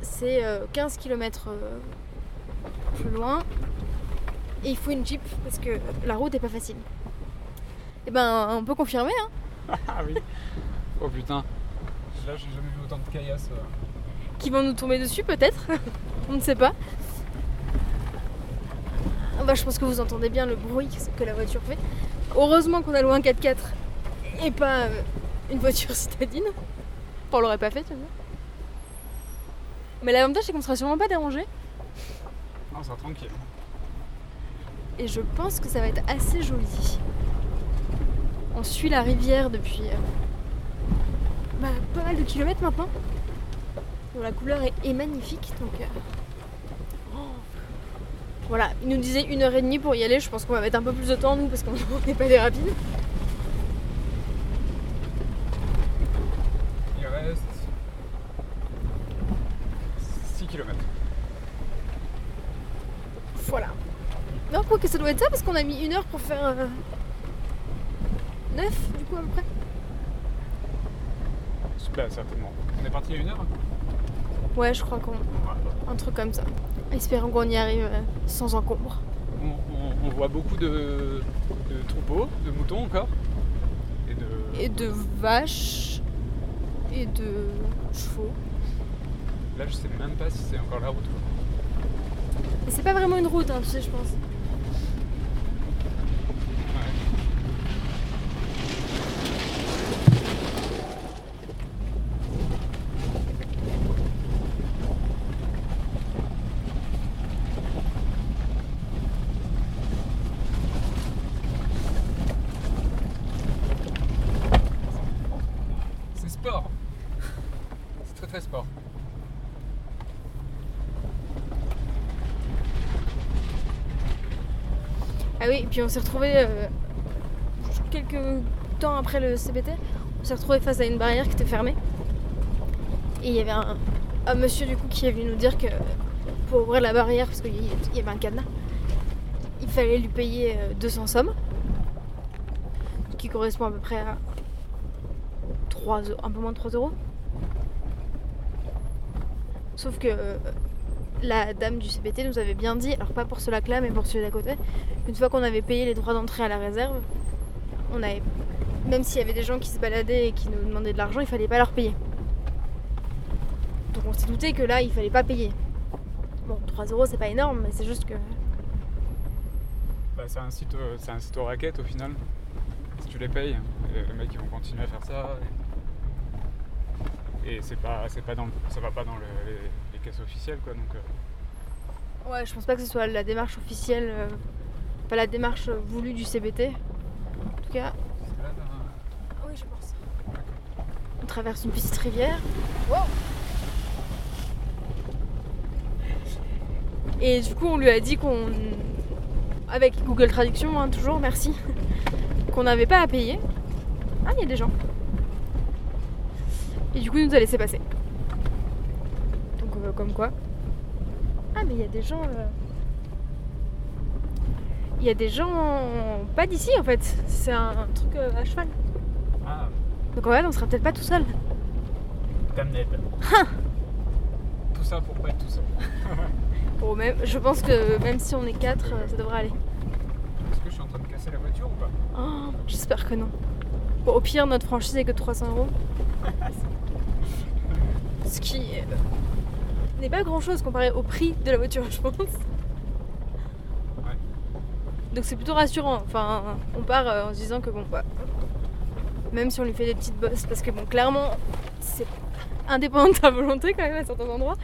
c'est euh, 15 km plus loin. Et il faut une jeep parce que la route est pas facile. Et ben on peut confirmer, hein, [laughs] Ah oui. Oh putain. Là, j'ai jamais vu autant de caillasses. euh. qu'ils vont nous tomber dessus peut-être. [laughs] on ne sait pas. Ah Bah, je pense que vous entendez bien le bruit que la voiture fait. Heureusement qu'on a loué un 4x4 et pas euh, une voiture [laughs] citadine. Enfin, on l'aurait pas fait, tu vois. Mais l'avantage, c'est qu'on sera sûrement pas dérangé. Non, on sera tranquille. Et je pense que ça va être assez joli. On suit la rivière depuis euh, bah, pas mal de kilomètres maintenant. Bon, la couleur est, est magnifique, donc... euh, oh. Voilà, il nous disait une heure et demie pour y aller. Je pense qu'on va mettre un peu plus de temps, nous, parce qu'on [laughs] n'est pas des rapides. Il reste 6 km. Voilà. Non, quoi que ça doit être ça, parce qu'on a mis une heure pour faire... euh, neuf, du coup, à peu près. Là, certainement. On est parti à une heure Ouais, je crois qu'on... Un truc comme ça. Espérons qu'on y arrive euh, sans encombre. on, on- on voit beaucoup de, de troupeaux, de moutons encore. Et de. Et de vaches. Et de chevaux. Là, je sais même pas si c'est encore la route. quoi. C'est pas vraiment une route, hein, tu sais, je pense. très sport. Ah oui, et puis on s'est retrouvé quelques temps après le CBT, on s'est retrouvé face à une barrière qui était fermée. Et il y avait un, monsieur du coup qui est venu nous dire que pour ouvrir la barrière, parce qu'il y avait un cadenas, il fallait lui payer euh, 200 sommes, ce qui correspond à peu près à 3, eu- un peu moins de 3 euros. Sauf que euh, la dame du CBT nous avait bien dit, alors pas pour ce lac-là, mais pour celui d'à côté, une fois qu'on avait payé les droits d'entrée à la réserve, on avait, même s'il y avait des gens qui se baladaient et qui nous demandaient de l'argent, il fallait pas leur payer. Donc on s'est douté que là, il fallait pas payer. Bon, 3 euros, c'est pas énorme, mais c'est juste que. Bah, c'est un site, euh, c'est un site aux raquettes au final. Si tu les payes, les mecs ils vont continuer à faire ça. Et, et c'est pas, c'est pas dans, ça va pas dans le- les, les caisses officielles quoi. Donc euh, Ouais, je pense pas que ce soit la démarche officielle, euh, pas la démarche voulue du CBT. En tout cas, là. oui, je pense. On traverse une petite rivière. Et du coup, on lui a dit qu'on. Avec Google Traduction, hein, toujours, merci. [laughs] qu'on n'avait pas à payer. Ah, il y a des gens. Et du coup, il nous a laissé passer. Donc, euh, comme quoi. Ah, mais il y a des gens. euh, Il y a des gens pas d'ici en fait. C'est un, un truc euh, à cheval. Ah, Donc en fait, on sera peut-être pas tout seul. damned. tout ça pour pas être tout seul. [laughs] Bon, même, je pense que même si on est quatre, euh, ça devrait aller. Est-ce que je suis en train de casser la voiture ou pas? Oh, J'espère que non. Bon, au pire, notre franchise est que de 300 euros. [laughs] Ce qui n'est pas grand chose comparé au prix de la voiture, je pense. Donc c'est plutôt rassurant. Enfin, on part euh, en se disant que bon, bah, même si on lui fait des petites bosses, parce que bon, clairement, c'est indépendant de sa volonté quand même à certains endroits.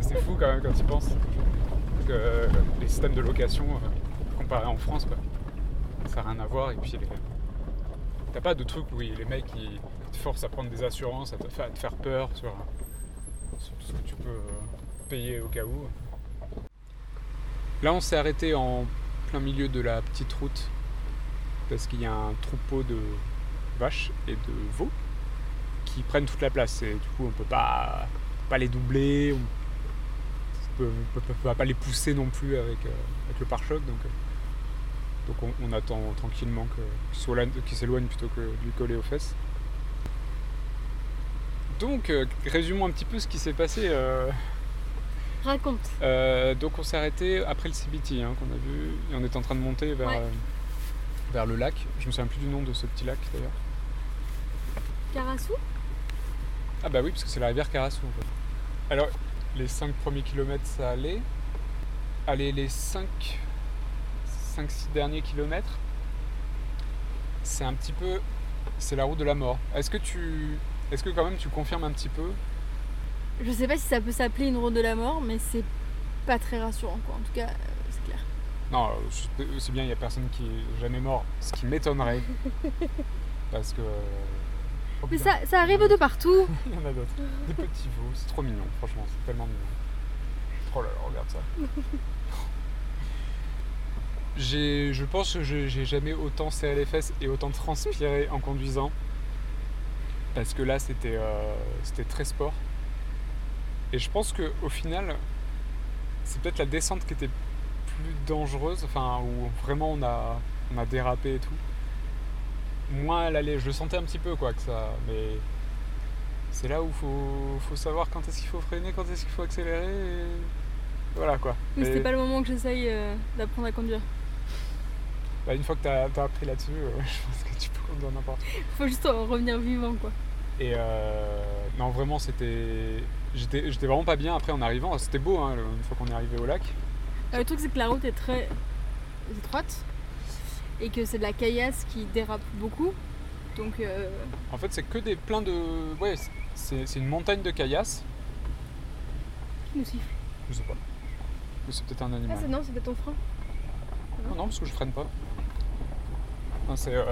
C'est fou quand même quand tu penses que euh, les systèmes de location euh, comparés en France, quoi, ça n'a rien à voir. Et puis, t'as pas de truc où les mecs ils te forcent à prendre des assurances, à te faire, peur sur, ce que tu peux payer au cas où. Là, on s'est arrêté en plein milieu de la petite route parce qu'il y a un troupeau de vaches et de veaux qui prennent toute la place. Et du coup, on peut pas pas les doubler, on peut, peut- pas les pousser non plus avec, euh, le pare-choc. Donc, euh, donc on, attend tranquillement que- qu'il s'éloigne qu'il s'éloigne plutôt que de lui coller aux fesses. Donc, euh, résumons un petit peu ce qui s'est passé. Raconte. euh, donc on s'est arrêté après le CBT hein, qu'on a vu et on est en train de monter vers, Ouais. euh, vers le lac. Je me souviens plus du nom de ce petit lac d'ailleurs. Carassou? Ah bah oui, parce que c'est la rivière Carassou. en fait. Alors, les 5 premiers kilomètres, ça allait. Allez, les 5, 5-6 derniers kilomètres, c'est un petit peu... C'est la route de la mort. Est-ce que tu... Est-ce que quand même tu confirmes un petit peu Je sais pas si ça peut s'appeler une route de la mort, mais c'est pas très rassurant quoi. En tout cas, euh, c'est clair. Non, euh, aussi bien, il n'y a personne qui est jamais mort, ce qui m'étonnerait. [laughs] parce que... oh Mais ça, ça arrive de partout. [laughs] Il y en a d'autres. Des petits veaux, c'est trop mignon, franchement, c'est tellement mignon. Oh là là, regarde ça. [laughs] Je pense que j'ai jamais autant serré les fesses et autant transpiré en conduisant. Parce que là, c'était, euh, c'était très sport. Et je pense que au final, c'est peut-être la descente qui était plus dangereuse, enfin, où vraiment on a, on a dérapé et tout. Moins elle allait, je le sentais un petit peu, quoi, que ça. Mais c'est là où faut, faut savoir quand est-ce qu'il faut freiner, quand est-ce qu'il faut accélérer. et Voilà quoi. Mais Mais, c'était pas le moment que j'essaye euh, d'apprendre à conduire. bah, une fois que t'as as appris là-dessus, euh, [laughs] je pense que tu peux conduire n'importe où. Faut juste en revenir vivant quoi. Et euh, non, vraiment, c'était. J'étais j'étais vraiment pas bien après en arrivant. C'était beau hein, une fois qu'on est arrivé au lac. Euh, le truc c'est que la route est très étroite et que c'est de la caillasse qui dérape beaucoup. Donc euh, En fait, c'est que des plein de. Ouais, c'est c'est une montagne de caillasses. qui nous siffle. Je sais pas. Mais c'est peut-être un Ah, animal. c'est non, c'était ton frein. non, non, parce que je freine pas. Non, c'est euh,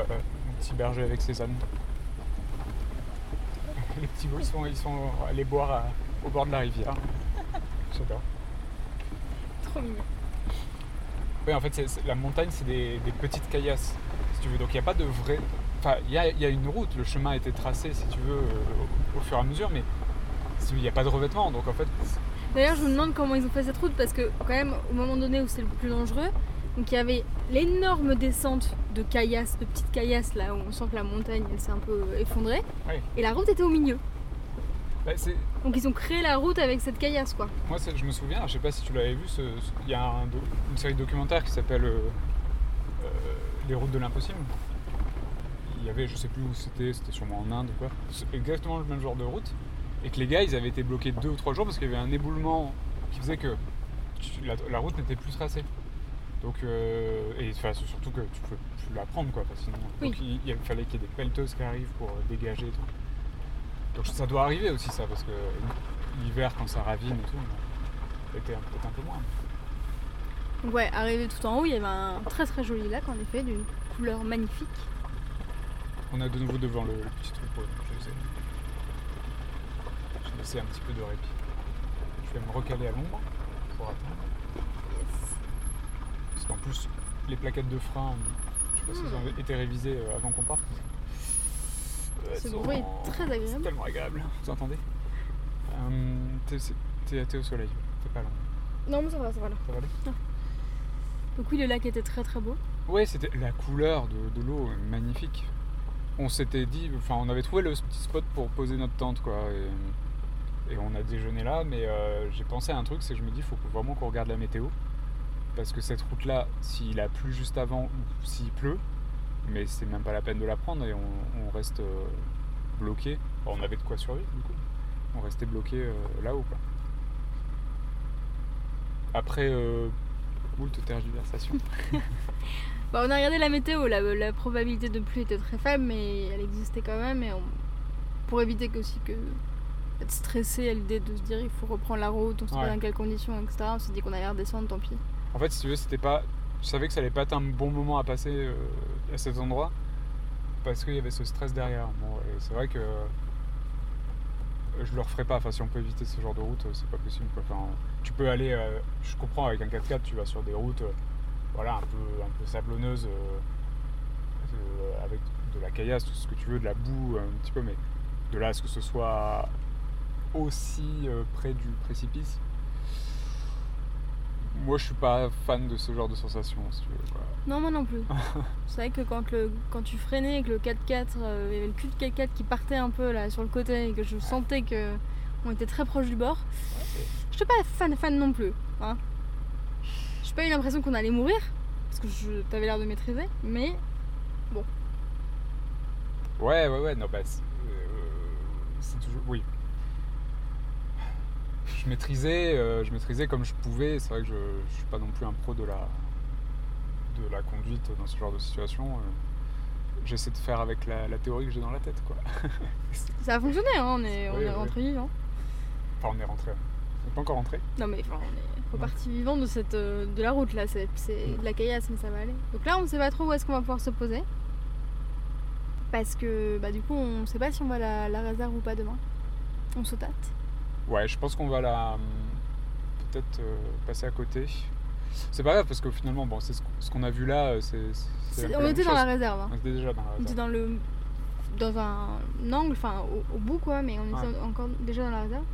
petit berger avec ses ânes. [laughs] Les petits ils sont, ils sont allés boire à- au bord de la rivière. [laughs] J'adore. Trop mignon. Oui, en fait, la montagne, c'est des, des petites caillasses, si tu veux. Donc, il n'y a pas de vrai. Enfin, il y a, il y a une route, le chemin a été tracé, si tu veux, euh, au, au fur et à mesure, mais il n'y a pas de revêtement. Donc, en fait, D'ailleurs, je me demande comment ils ont fait cette route parce que, quand même, au moment donné où c'est le plus dangereux, donc il y avait l'énorme descente de caillasses, de petites caillasses là où on sent que la montagne elle s'est un peu effondrée, et la route était au milieu. bah, c'est- Donc ils ont créé la route avec cette caillasse quoi. moi, je me souviens, je sais pas si tu l'avais vu, il y a un une série de documentaires qui s'appelle euh, euh, Les routes de l'impossible. Il y avait, je sais plus où c'était, c'était sûrement en Inde ou quoi. Exactement le même genre de route. Et que les gars, ils avaient été bloqués deux ou trois jours parce qu'il y avait un éboulement qui faisait que la, la route n'était plus tracée. Donc, euh, et enfin, surtout que tu plus la prendre quoi. parce que sinon, Oui. donc il, il fallait qu'il y ait des pelleteuses qui arrivent pour euh, dégager. et tout. Donc ça doit arriver aussi ça parce que l'hiver quand ça ravine et tout, un- peut-être un peu moins. Donc ouais, arrivé tout en haut, il y avait un très très joli lac en effet, d'une couleur magnifique. On est de nouveau devant le, le petit trou pour je sais. J'ai laissé un petit peu de répit. Je vais me recaler à l'ombre pour attendre. Parce qu'en plus, les plaquettes de frein, je sais pas si elles ont été révisées euh, avant qu'on parte. Ce sont- bruit est très C'est agréable. tellement agréable. Vous entendez Euh, T'es c'est- au soleil, t'es pas long. Non mais ça va, ça va là. Ça va aller Donc oui, le lac était très très beau. Ouais, c'était la couleur de, de l'eau magnifique. On s'était dit, enfin, on avait trouvé le petit spot pour poser notre tente, quoi. Et, et on a déjeuné là, mais euh, j'ai pensé à un truc, c'est que je me dis, il faut vraiment qu'on regarde la météo. Parce que cette route-là, s'il a plu juste avant ou s'il pleut, mais c'est même pas la peine de la prendre et on, on reste euh, bloqué. Bon, on avait de quoi survivre, du coup. On restait bloqué euh, là-haut, quoi. Après, euh, moult tergiversations. [laughs] [laughs] Bah, on a regardé la météo, la, la probabilité de pluie était très faible, mais elle existait quand même. Et on- pour éviter que, aussi que être stressé à l'idée de se dire il faut reprendre la route, on sait Ouais. pas dans quelles conditions, etc. On s'est dit qu'on allait redescendre, tant pis. En fait, si tu veux, c'était pas. Je savais que ça allait pas être un bon moment à passer euh, à cet endroit parce qu'il y avait ce stress derrière. C'est vrai que euh, je le referai pas. Enfin, si on peut éviter ce genre de route, euh, c'est pas possible. Enfin, tu peux aller. je comprends avec un 4x4, tu vas sur des routes, voilà, un peu, un peu sablonneuses, avec de la caillasse, tout ce que tu veux, de la boue, un petit peu, mais de là à ce que ce soit aussi près du précipice. Moi, je suis pas fan de ce genre de sensation, si tu veux. quoi. Non, moi non plus. [laughs] c'est vrai que quand, le, quand tu freinais et que le 4x4, euh, il y avait le cul de 4x4 qui partait un peu là sur le côté et que je sentais que on était très proche du bord, je suis pas fan fan non plus. Hein. J'ai pas eu l'impression qu'on allait mourir parce que je t'avais l'air de maîtriser, mais Ouais, ouais, ouais, non, bah, c'est euh, c'est toujours. Oui. Je maîtrisais, euh, je maîtrisais comme je pouvais. C'est vrai que je, je suis pas non plus un pro de la, de la conduite dans ce genre de situation. euh. J'essaie de faire avec la, la théorie que j'ai dans la tête, quoi. [laughs] ça a fonctionné, hein, on est, on est rentré vivant. Enfin, on est rentré. On n'est pas encore rentré. Non mais enfin, on est reparti vivant de cette euh, de la route là, c'est c'est de la caillasse mais ça va aller. Donc là on sait pas trop où est-ce qu'on va pouvoir se poser. Parce que bah du coup on sait pas si on va à la, la réserve ou pas demain. On se tâte. Ouais, je pense qu'on va la hum, peut-être euh, passer à côté. C'est pas grave parce que finalement, bon, c'est ce qu'on- a vu là, euh, c'est. On était dans la réserve. hein. On était déjà dans la On était réserve. dans le dans un angle, enfin au, au bout quoi, mais on était Ouais. encore déjà dans la réserve.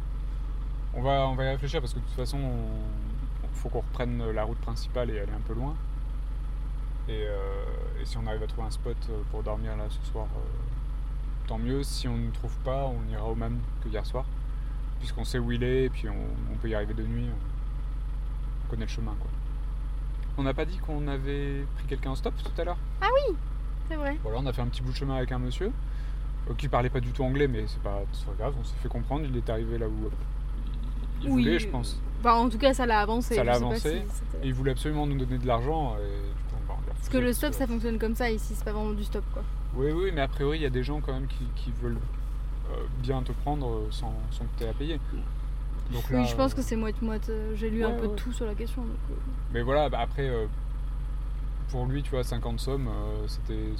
On va, on va y réfléchir parce que de toute façon, il faut qu'on reprenne la route principale et aller un peu loin. Et, euh, et si on arrive à trouver un spot pour dormir là ce soir, euh, tant mieux. Si on ne trouve pas, on ira au même que hier soir. Puisqu'on sait où il est et puis on, on peut y arriver de nuit. On connaît le chemin quoi. On n'a pas dit qu'on avait pris quelqu'un en stop tout à l'heure? C'est vrai. Voilà, on a fait un petit bout de chemin avec un monsieur euh, qui parlait pas du tout anglais, mais c'est pas, pas grave, on s'est fait comprendre. Il est arrivé là où il il Oui, voulait, euh, je pense. Enfin en tout cas ça l'a avancé. Ça l'a avancé, si Et il voulait absolument nous donner de l'argent. Et du coup, on va- on lui a Parce que le stop ça fonctionne comme ça ici, c'est pas vraiment du stop quoi. Oui, oui, mais a priori, il y a des gens quand même qui, qui veulent euh, bien te prendre euh, sans, sans que tu aies à payer. Donc là, oui, je pense euh, que c'est moite-moite. euh, J'ai lu un peu ouais. tout sur la question. Donc, euh, Mais voilà, bah après, euh, pour lui, tu vois, 50 sommes, euh, c'était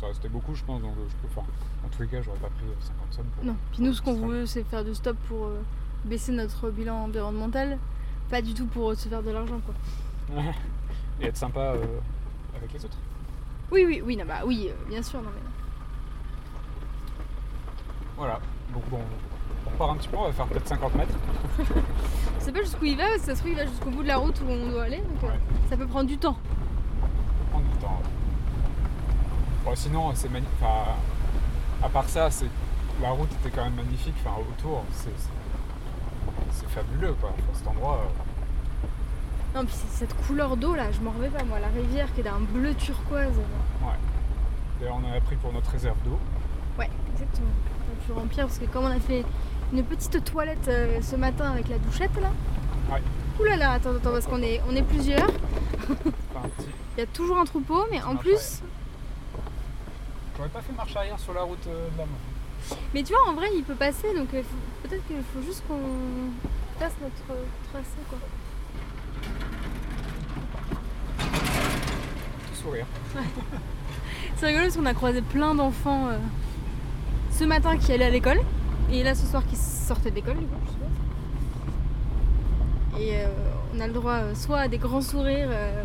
ça restait beaucoup, je pense. Donc, euh, je peux, enfin, en tous les cas, j'aurais pas pris euh, 50 sommes pour. Non. Puis nous, ce qu'on veut, c'est faire du stop pour euh, baisser notre bilan environnemental, pas du tout pour euh, se faire de l'argent, quoi. [laughs] Et être sympa euh, avec les autres. Oui, oui, oui, non, bah oui, euh, bien sûr, non mais. Voilà. Donc bon, on repart un petit peu, on va faire peut-être 50 mètres. [laughs] Je sais pas jusqu'où il va, parce que ça se trouve, il va jusqu'au bout de la route où on doit aller, donc euh, Ouais. ça peut prendre du temps. Faut prendre du temps. Bon, sinon, c'est magnifique. Enfin, à part ça, c'est la route était quand même magnifique. Enfin, autour, c'est fabuleux, quoi. Enfin, cet endroit. euh, Non, puis cette couleur d'eau là, je m'en remets pas, moi, la rivière qui est d'un bleu turquoise. D'ailleurs, on en a pris pour notre réserve d'eau. Ouais, exactement. On a pu remplir parce que comme on a fait une petite toilette euh, ce matin avec la douchette là. Ouais. Ouh là là, attends, attends, parce qu'on est, on est plusieurs. [laughs] Il y a toujours un troupeau, mais en plus. J'aurais pas fait marche arrière sur la route euh, de la Meuse. Mais tu vois, en vrai, il peut passer, donc euh, faut- peut-être qu'il faut juste qu'on fasse notre euh, tracé quoi. Tout sourire. [laughs] C'est rigolo parce qu'on a croisé plein d'enfants ce matin qui allaient à l'école et là ce soir qui sortaient de l'école. du coup, je suppose. Et euh, on a le droit euh, soit à des grands sourires, euh,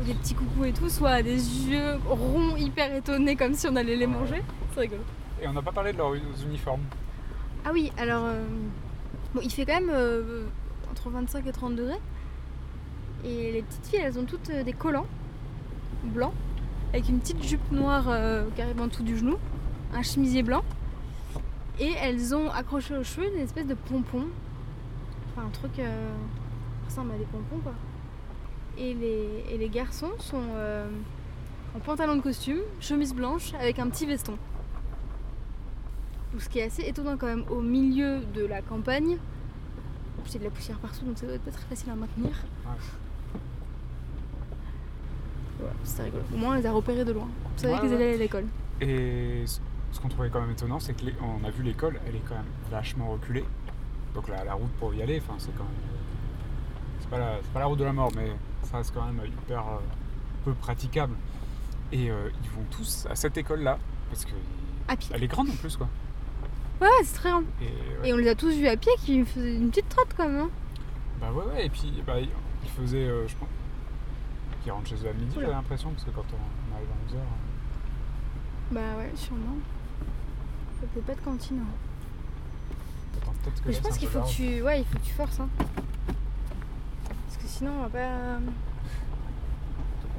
ou des petits coucous et tout, soit à des yeux ronds hyper étonnés comme si on allait les manger. C'est rigolo. Et on n'a pas parlé de leurs uniformes. Ah oui, alors euh, bon, il fait quand même entre 25 et 30 degrés. Et les petites filles, elles ont toutes des collants blancs avec une petite jupe noire carrément tout du genou, un chemisier blanc. Et elles ont accroché aux cheveux une espèce de pompon. Enfin, un truc euh, ressemble à des pompons quoi. Et les, et les garçons sont euh, en pantalon de costume, chemise blanche avec un petit veston. Ce qui est assez étonnant quand même au milieu de la campagne. A de la poussière partout, donc ça doit être pas très facile à maintenir. Ouais. C'était rigolo. Au moins, on les a repérés de loin. On savait Ouais, qu'ils ouais. allaient à l'école. Et ce qu'on trouvait quand même étonnant, c'est que les- on a vu l'école, elle est quand même vachement reculée. Donc la, la route pour y aller, enfin c'est quand même. C'est pas, la, c'est pas la route de la mort, mais ça reste quand même hyper euh, peu praticable. Et euh, ils vont tous à cette école-là, parce que À pied. elle est grande en plus quoi. Ouais, c'est très grand. Et, ouais. Et on les a tous vus à pied qui faisaient une petite trotte quand même. hein. Bah ouais, ouais, et puis bah, ils faisaient, euh, je pense, qu'ils rentrent chez eux à midi, j'ai l'impression, parce que quand on arrive à 11h, Bah ouais, sûrement. Ça peut pas de cantine. hein. attends, peut-être que Mais je pense qu'il faut que tu. Ouais, il faut que tu forces. Hein. Parce que sinon, on va pas.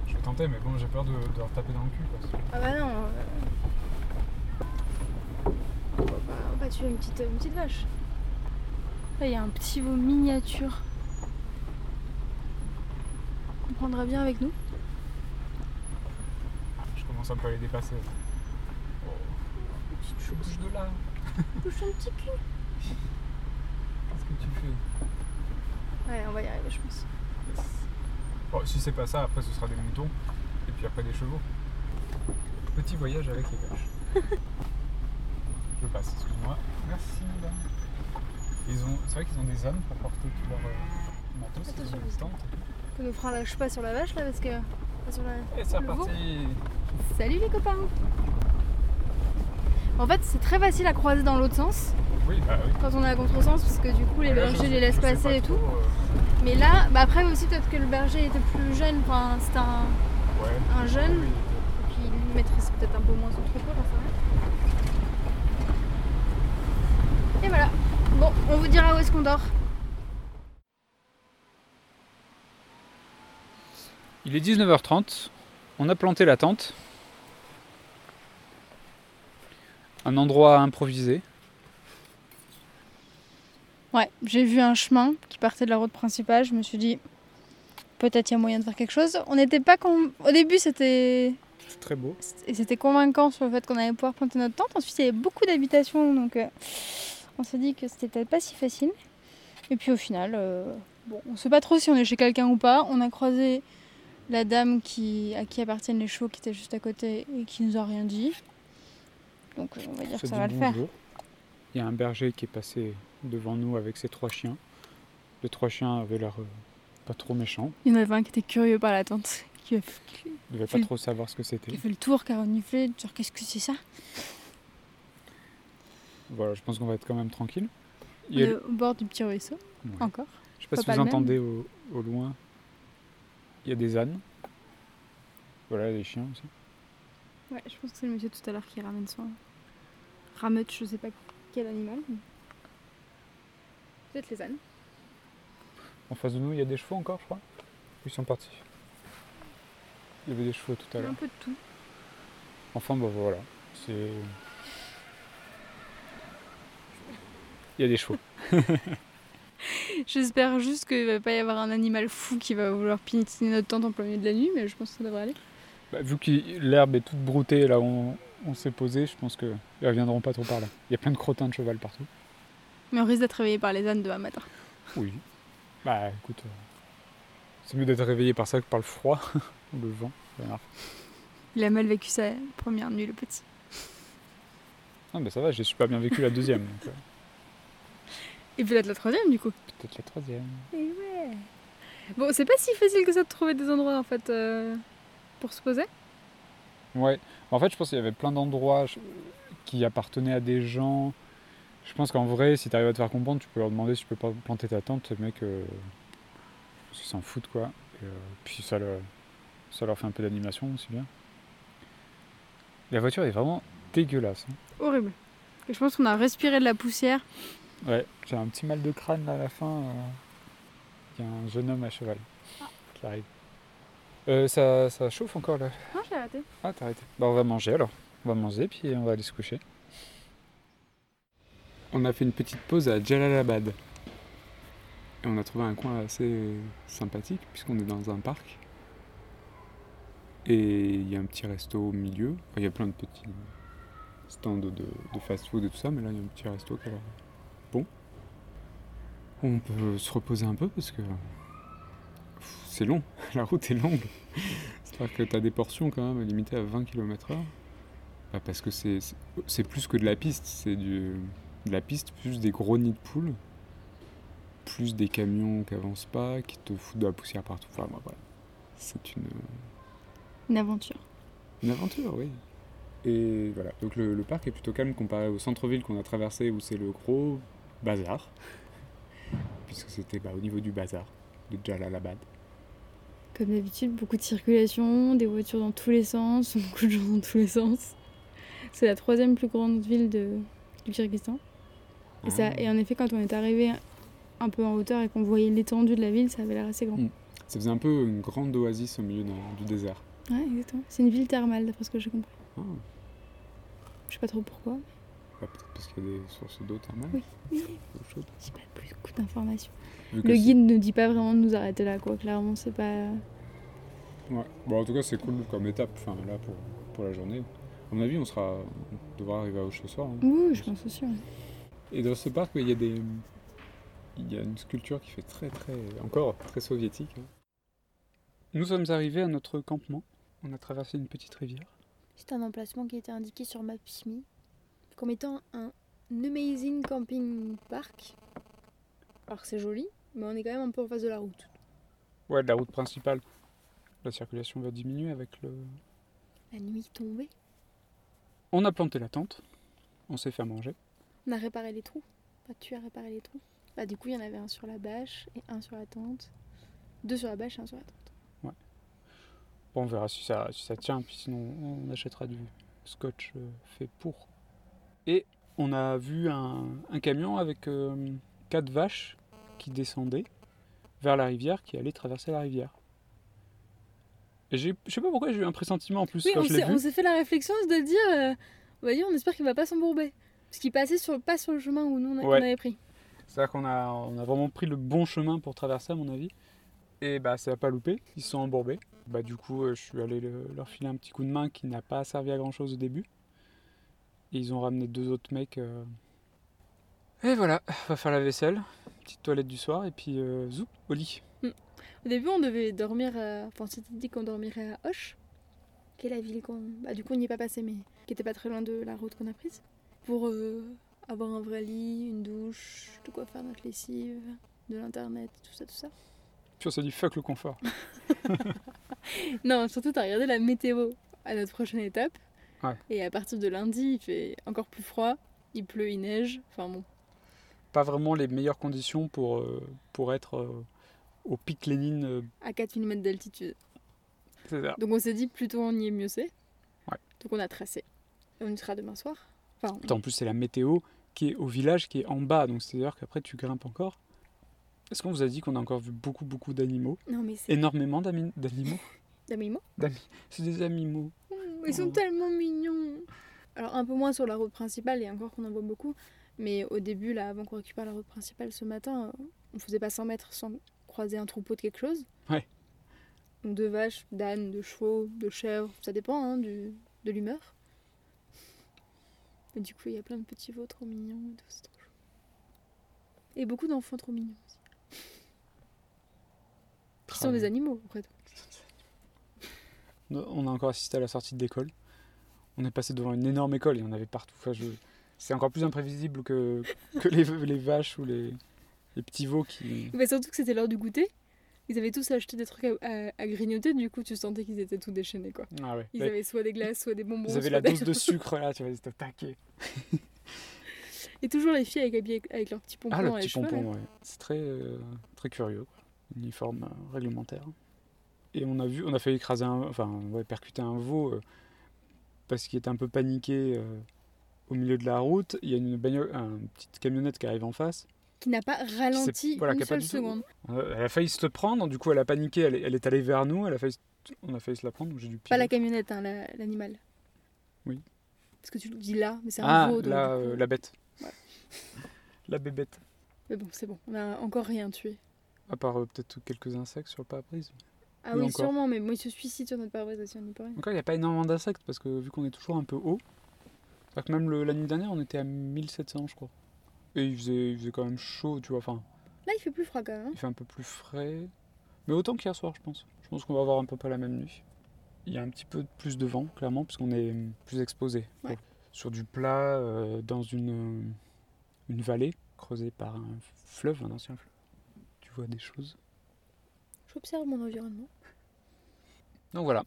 Je vais tenter, mais bon, j'ai peur de, de leur taper dans le cul. Parce que... Ah bah non. euh, On va pas, on va pas tuer une petite, une petite vache. Là, il y a un petit veau miniature. On prendra bien avec nous. Je commence un peu à les dépasser. Bouge de là. [laughs] Touche ton petit cul. Qu'est-ce que tu fais? Ouais, on va y arriver, je pense. Bon, si c'est pas ça, après ce sera des moutons. Et puis après des chevaux. Petit voyage avec les vaches. [laughs] Je passe, excuse-moi. Merci, madame. Ils ont... C'est vrai qu'ils ont des ânes pour porter tout leur euh, matos. Ils Attention, tentes. On nous fera lâche pas sur la vache là parce que. pas sur la- Et c'est reparti Salut les copains En fait, c'est très facile à croiser dans l'autre sens Oui, bah oui. quand on est à contresens parce que du coup les Là, bergers les laissent passer pas et tout. euh, Mais là, bah après aussi peut-être que le berger était plus jeune, enfin c'était un, Ouais. un jeune, Oui. et puis il maîtrise peut-être un peu moins son troupeau, rien. Et voilà. Bon, on vous dira où est-ce qu'on dort. Il est 19h30, on a planté la tente. Un endroit improvisé. Ouais, j'ai vu un chemin qui partait de la route principale, je me suis dit peut-être il y a moyen de faire quelque chose. On n'était pas con... au début c'était très beau. et c'était convaincant sur le fait qu'on allait pouvoir planter notre tente. Ensuite, il y avait beaucoup d'habitations, donc euh, on s'est dit que c'était peut-être pas si facile. Et puis au final, euh, bon, on sait pas trop si on est chez quelqu'un ou pas. On a croisé la dame qui, à qui appartiennent les chevaux qui était juste à côté et qui nous a rien dit. Donc on va dire que ça va le faire. Il y a un berger qui est passé devant nous avec ses trois chiens. Les trois chiens avaient l'air euh, pas trop méchants. Il y en avait un qui était curieux par la tente, qui a, ne devait pas trop savoir ce que c'était. A fait le tour, reniflé, genre qu'est-ce que c'est ça? Voilà, je pense qu'on va être quand même tranquille. On Il y a- est au bord du petit ruisseau, Ouais. encore. Je sais pas Pas si pas vous le entendez au, au loin. Il y a des ânes. Voilà, des chiens aussi. Ouais, je pense que c'est le monsieur tout à l'heure qui ramène son rameute, je sais pas quel animal. mais- Peut-être les ânes. En face de nous, il y a des chevaux encore, je crois. Ils sont partis. Il y avait des chevaux tout Il à l'heure. un peu de tout. Enfin, bah voilà. C'est. Il y a des chevaux. [laughs] J'espère juste qu'il va pas y avoir un animal fou qui va vouloir piétiner notre tente en plein milieu de la nuit, mais je pense que ça devrait aller. Bah, vu que l'herbe est toute broutée là où on, on s'est posé, je pense qu'ils reviendront pas trop par là. Il y a plein de crottins de cheval partout. Mais on risque d'être réveillé par les ânes demain matin. Oui. Bah écoute, euh, c'est mieux d'être réveillé par ça que par le froid [laughs] ou le vent. Il a mal vécu sa première nuit, le petit. Ah bah ça va, j'ai super bien vécu la deuxième. donc, euh, Et peut-être la troisième, du coup. Peut-être la troisième. Et ouais. Bon, c'est pas si facile que ça de trouver des endroits, en fait, euh, pour se poser? Ouais. En fait, je pense qu'il y avait plein d'endroits qui appartenaient à des gens. Je pense qu'en vrai, si tu arrives à te faire comprendre, tu peux leur demander si tu peux pas planter ta tente. Les mecs, euh, ils s'en foutent quoi. Et, euh, puis ça, leur- ça leur fait un peu d'animation aussi bien. La voiture est vraiment dégueulasse. hein. Horrible. Et je pense qu'on a respiré de la poussière. Ouais, j'ai un petit mal de crâne là, à la fin. euh. Il y a un jeune homme à cheval qui arrive. Euh, ça, ça chauffe encore là. Non, j'ai arrêté. Ah, t'as arrêté. Bah, on va manger alors. On va manger puis on va aller se coucher. On a fait une petite pause à Jalalabad. Et on a trouvé un coin assez sympathique puisqu'on est dans un parc. Et il y a un petit resto au milieu. Enfin, il y a plein de petits stands de, de fast-food et tout ça, mais là il y a un petit resto qui a l'air bon. On peut se reposer un peu parce que c'est long, [laughs] la route est longue. C'est-à-dire que tu as des portions quand même limitées à 20 km/h. Bah, parce que c'est c'est- plus que de la piste, c'est du- de la piste plus des gros nids de poules, plus des camions qui avancent pas, qui te foutent de la poussière partout. Enfin, bah, voilà. C'est une, Une aventure. une aventure, oui. Et voilà, donc le, le parc est plutôt calme comparé au centre-ville qu'on a traversé où c'est le gros bazar. [laughs] Puisque c'était bah, au niveau du bazar de Jalalabad. Comme d'habitude, beaucoup de circulation, des voitures dans tous les sens, [laughs] beaucoup de gens dans tous les sens. C'est la troisième plus grande ville de, du Kyrgyzstan. Et, ça, Ah. et en effet, quand on est arrivé un peu en hauteur et qu'on voyait l'étendue de la ville, ça avait l'air assez grand. Mm. Ça faisait un peu une grande oasis au milieu du désert. Ouais, exactement. C'est une ville thermale, d'après ce que j'ai compris. Ah, Je sais pas trop pourquoi. Peut-être parce qu'il y a des sources d'eau thermale, Oui. Oui. J'ai pas plus beaucoup d'informations. Le guide ne dit pas vraiment de nous arrêter là, quoi. Clairement, c'est pas. Ouais. Bon, en tout cas, c'est cool comme étape enfin, là, pour, pour la journée. À mon avis, on, sera, on devra arriver à Auch ce soir. hein. Oui, je pense aussi. ouais. Et dans ce parc, il y a des. Il y a une sculpture qui fait très très. encore très soviétique. hein. Nous sommes arrivés à notre campement. On a traversé une petite rivière. C'est un emplacement qui était indiqué sur Maps.me comme étant un amazing camping park. Alors c'est joli, mais on est quand même un peu en face de la route. Ouais, de la route principale. La circulation va diminuer avec le. La nuit tombée. On a planté la tente. On s'est fait manger. On a réparé les trous. Bah, tu as réparé les trous. Bah, du coup, il y en avait un sur la bâche et un sur la tente. Deux sur la bâche et un sur la tente. Bon, on verra si ça, si ça tient, puis sinon on achètera du scotch euh, fait pour. Et on a vu un, un camion avec euh, quatre vaches qui descendaient vers la rivière, qui allait traverser la rivière. Et je sais pas pourquoi j'ai eu un pressentiment en plus Oui, quand on je l'ai s'est, vu. on s'est fait la réflexion de dire, euh, dire, on espère qu'il va pas s'embourber. Parce qu'il passait sur, pas sur le chemin où nous on, a- Ouais. qu'on avait pris. C'est-à-dire qu'on a, on a vraiment pris le bon chemin pour traverser, à mon avis. Et bah, ça n'a pas loupé, ils se sont embourbés. Bah, du coup, euh, je suis allé le- leur filer un petit coup de main qui n'a pas servi à grand chose au début. Et ils ont ramené deux autres mecs. euh. Et voilà, on va faire la vaisselle, petite toilette du soir, et puis euh, zoup, au lit. Au début, on devait dormir, à- enfin, on s'était dit qu'on dormirait à Hoche, qui est la ville qu'on. Bah, du coup, on n'y est pas passé, mais qui était pas très loin de la route qu'on a prise. Pour euh, avoir un vrai lit, une douche, de quoi faire notre lessive, de l'internet, tout ça, tout ça. Puis on s'est dit fuck le confort. [laughs] Non, surtout, t'as regardé la météo à notre prochaine étape. Ouais. Et à partir de lundi, il fait encore plus froid, il pleut, il neige. Enfin bon, Pas vraiment les meilleures conditions pour, euh, pour être euh, au pic Lénine. euh, à 4000 mètres d'altitude. c'est ça. Donc on s'est dit, plutôt on y est, mieux c'est. Ouais. Donc on a tracé. Et on y sera demain soir. Enfin, En plus, c'est la météo qui est au village qui est en bas. Donc c'est-à-dire qu'après, tu grimpes encore. Est-ce qu'on vous a dit qu'on a encore vu beaucoup, beaucoup d'animaux? Non mais c'est Énormément d'ami- d'animaux? [laughs] D'animaux? C'est des animaux. Ils sont Oh. tellement mignons. Alors un peu moins sur la route principale et encore qu'on en voit beaucoup. Mais au début, là, avant qu'on récupère la route principale ce matin, on faisait pas 100 mètres sans croiser un troupeau de quelque chose. Ouais. Donc de vaches, d'ânes, de chevaux, de chèvres, ça dépend hein, du, de l'humeur. Et du coup, il y a plein de petits veaux trop mignons et tout, c'est trop chou. Et beaucoup d'enfants trop mignons aussi. Qui sont des animaux, après tout. On a encore assisté à la sortie de l'école. On est passé devant une énorme école et on avait partout. Enfin, je- C'est encore plus imprévisible que, que les, les vaches ou les, les petits veaux qui. Mais surtout que c'était l'heure du goûter. Ils avaient tous acheté des trucs à, à- à grignoter, du coup tu sentais qu'ils étaient tout déchaînés quoi. Ah ouais. Ils Ouais. avaient soit des glaces, soit des bonbons. Ils avaient la des- dose de sucre là, tu vois, ils étaient taqués. Et toujours les filles avec, habillées- avec leurs petits pompons Ah, le petit pompon, ouais. C'est très, euh, très curieux, quoi. Uniforme euh, réglementaire. Et on a vu, on a fait écraser un, enfin, ouais, percuter un veau euh, parce qu'il était un peu paniqué euh, au milieu de la route. Il y a une bagnole, une petite camionnette qui arrive en face. Qui n'a pas ralenti voilà, une seule seconde. Euh, Elle a failli se le prendre, du coup elle a paniqué, elle est, elle est allée vers nous, elle a failli, on a failli se la prendre, j'ai dû Pas la camionnette, hein, la- l'animal. Oui. Parce que tu le dis là, mais c'est un Ah, veau. donc la, coup- euh, la bête. Ouais. [laughs] La bébête. Mais bon, c'est bon, on a encore rien tué. À part euh, peut-être quelques insectes sur le pare-brise. Ah Oui, encore. sûrement, mais moi il se suicide sur notre pare-brise aussi, on n'y peut rien. Encore il n'y a pas énormément d'insectes parce que vu qu'on est toujours un peu haut, c'est-à-dire que même le- la nuit dernière on était à 1700 je crois. Et il faisait, il faisait quand même chaud, tu vois, enfin Là il fait plus froid quand même. hein. il fait un peu plus frais. Mais autant qu'hier soir je pense. Je pense qu'on va avoir à peu près la même nuit. Il y a un petit peu plus de vent clairement parce qu'on est plus exposé. Ouais. Sur du plat, euh, dans une, une vallée creusée par un fleuve, un ancien fleuve. Tu vois des choses. J'observe mon environnement. Donc voilà,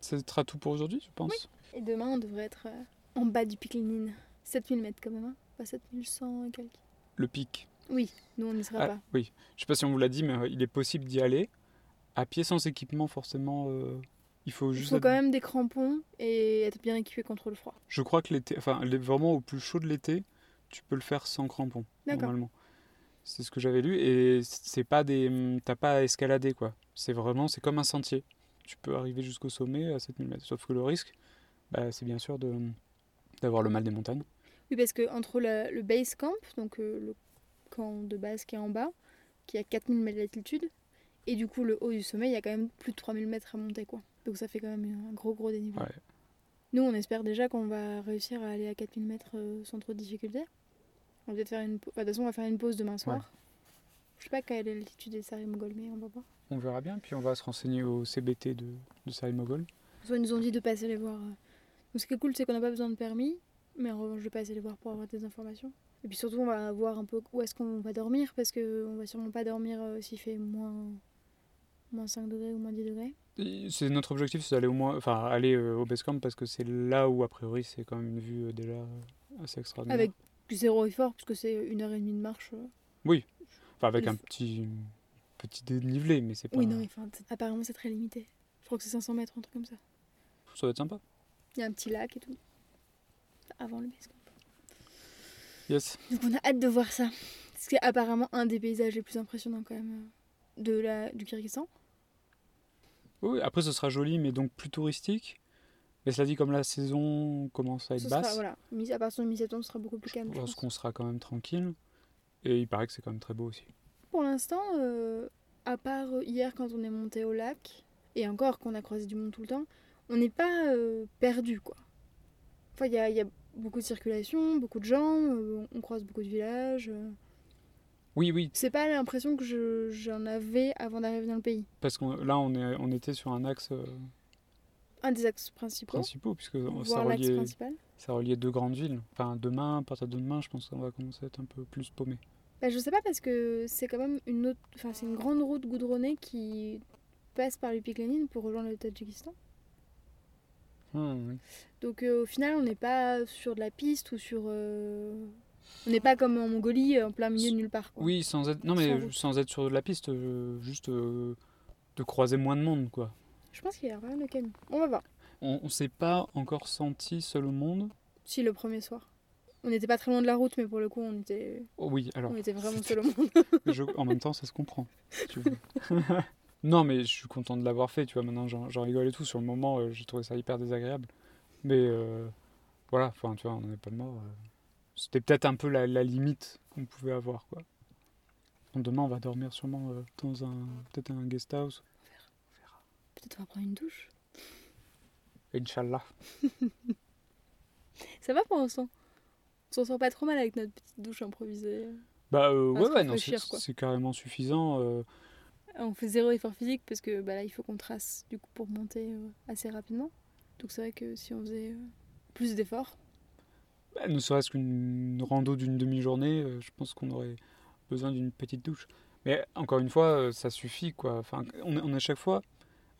ce sera tout pour aujourd'hui je pense. Et demain on devrait être euh, en bas du pic Lénine. 7000 mètres quand même, hein Pas 7100 et quelques. Le pic. Oui, nous on n'y sera Ah, pas. oui, je sais pas si on vous l'a dit, mais euh, il est possible d'y aller. À pied sans équipement, forcément, euh, il faut Il juste. faut être- quand même des crampons et être bien équipé contre le froid. Je crois que l'été, enfin, vraiment au plus chaud de l'été, tu peux le faire sans crampons, D'accord. normalement. C'est ce que j'avais lu, et c'est pas des. hum, T'as pas à escalader, quoi. C'est vraiment, c'est comme un sentier. Tu peux arriver jusqu'au sommet à 7000 mètres. Sauf que le risque, bah, c'est bien sûr de d'avoir le mal des montagnes. Oui, parce que entre la- le base camp, donc euh, le camp de base qui est en bas, qui est à 4000 mètres d'altitude, et du coup le haut du sommet, il y a quand même plus de 3000 mètres à monter, quoi. Donc ça fait quand même un gros gros dénivelé. Ouais. Nous, on espère déjà qu'on va réussir à aller à 4000 mètres euh, sans trop de difficultés. On va peut-être faire une pause. de toute façon, on va faire une pause demain soir. Je sais pas quelle est l'altitude des Sarri Mogol, mais on va voir. On verra bien, puis on va se renseigner au CBT de, de Sarimogol. Ils nous ont dit de passer les voir. euh. Donc ce qui est cool, c'est qu'on n'a pas besoin de permis, mais en revanche, de passer les voir pour avoir des informations. Et puis surtout, on va voir un peu où est-ce qu'on va dormir, parce qu'on va sûrement pas dormir euh, s'il fait moins, moins 5 degrés ou moins 10 degrés. C'est notre objectif, c'est d'aller au moins, enfin aller euh, au parce que c'est là où a priori c'est quand même une vue euh, déjà assez extraordinaire. Avec zéro effort, puisque c'est une heure et demie de marche. euh. Enfin avec un petit petit dénivelé, mais c'est pas. Oui, non, enfin, apparemment, c'est très limité. Je crois que c'est 500 mètres, un truc comme ça. Ça va être sympa. Il y a un petit lac et tout. Avant le base. Yes. Donc on a hâte de voir ça. C'est apparemment un des paysages les plus impressionnants quand même euh, de la, du Kyrgyzstan. Oui, après ce sera joli, mais donc plus touristique. Mais cela dit, comme la saison commence à être Ce basse, sera, voilà, mi- à partir de mi-septembre, ce sera beaucoup plus calme. je pense qu'on sera quand même tranquille. Et il paraît que c'est quand même très beau aussi. Pour l'instant, euh, à part euh, hier quand on est monté au lac, et encore qu'on a croisé du monde tout le temps, on n'est pas euh, perdu quoi. Enfin, il y a, il y a beaucoup de circulation, beaucoup de gens, euh, on croise beaucoup de villages. Oui, oui, C'est pas l'impression que je- j'en avais avant d'arriver dans le pays. parce que là on, est, on était sur un axe Un des axes principaux, principal, puisque ça reliait, principal. ça reliait deux grandes villes. Enfin, demain, à partir de demain, je pense qu'on va commencer à être un peu plus paumé. Bah, je sais pas parce que c'est quand même une autre, enfin c'est une grande route goudronnée qui passe par le pic Lénine pour rejoindre le Tadjikistan. Oui. Donc euh, au final, on n'est pas sur de la piste ou sur. euh, On n'est pas comme en Mongolie, euh, en plein milieu de nulle part. quoi. Oui, sans être, non, mais sans être sur de la piste, juste euh, de croiser moins de monde, quoi. Je pense qu'il y a rien de camion. On va voir. On, on s'est pas encore senti seul au monde. Si le premier soir. On n'était pas très loin de la route, mais pour le coup, on était, Oh, oui, alors. on était vraiment seul au monde. [laughs] je- en même temps, ça se comprend. si tu veux. [laughs] non, mais je suis content de l'avoir fait, tu vois. Maintenant, j'en rigole et tout. Sur le moment, euh, j'ai trouvé ça hyper désagréable. Mais euh, voilà, enfin, tu vois, on n'en est pas mort. euh. C'était peut-être un peu la, la limite qu'on pouvait avoir, quoi. Demain, on va dormir sûrement dans un peut-être un guest house. Peut-être on va prendre une douche. Inch'Allah. [laughs] Ça va pour l'instant? On s'en sort pas trop mal avec notre petite douche improvisée. Bah euh, ouais, ouais, non, c'est carrément suffisant. euh. On fait zéro effort physique parce que bah, là, il faut qu'on trace du coup pour monter euh, assez rapidement. Donc c'est vrai que si on faisait euh, plus d'efforts, Bah, ne serait-ce qu'une rando d'une demi-journée, euh, je pense qu'on aurait besoin d'une petite douche. Mais encore une fois, euh, ça suffit quoi. Enfin, on, est- on est à chaque fois,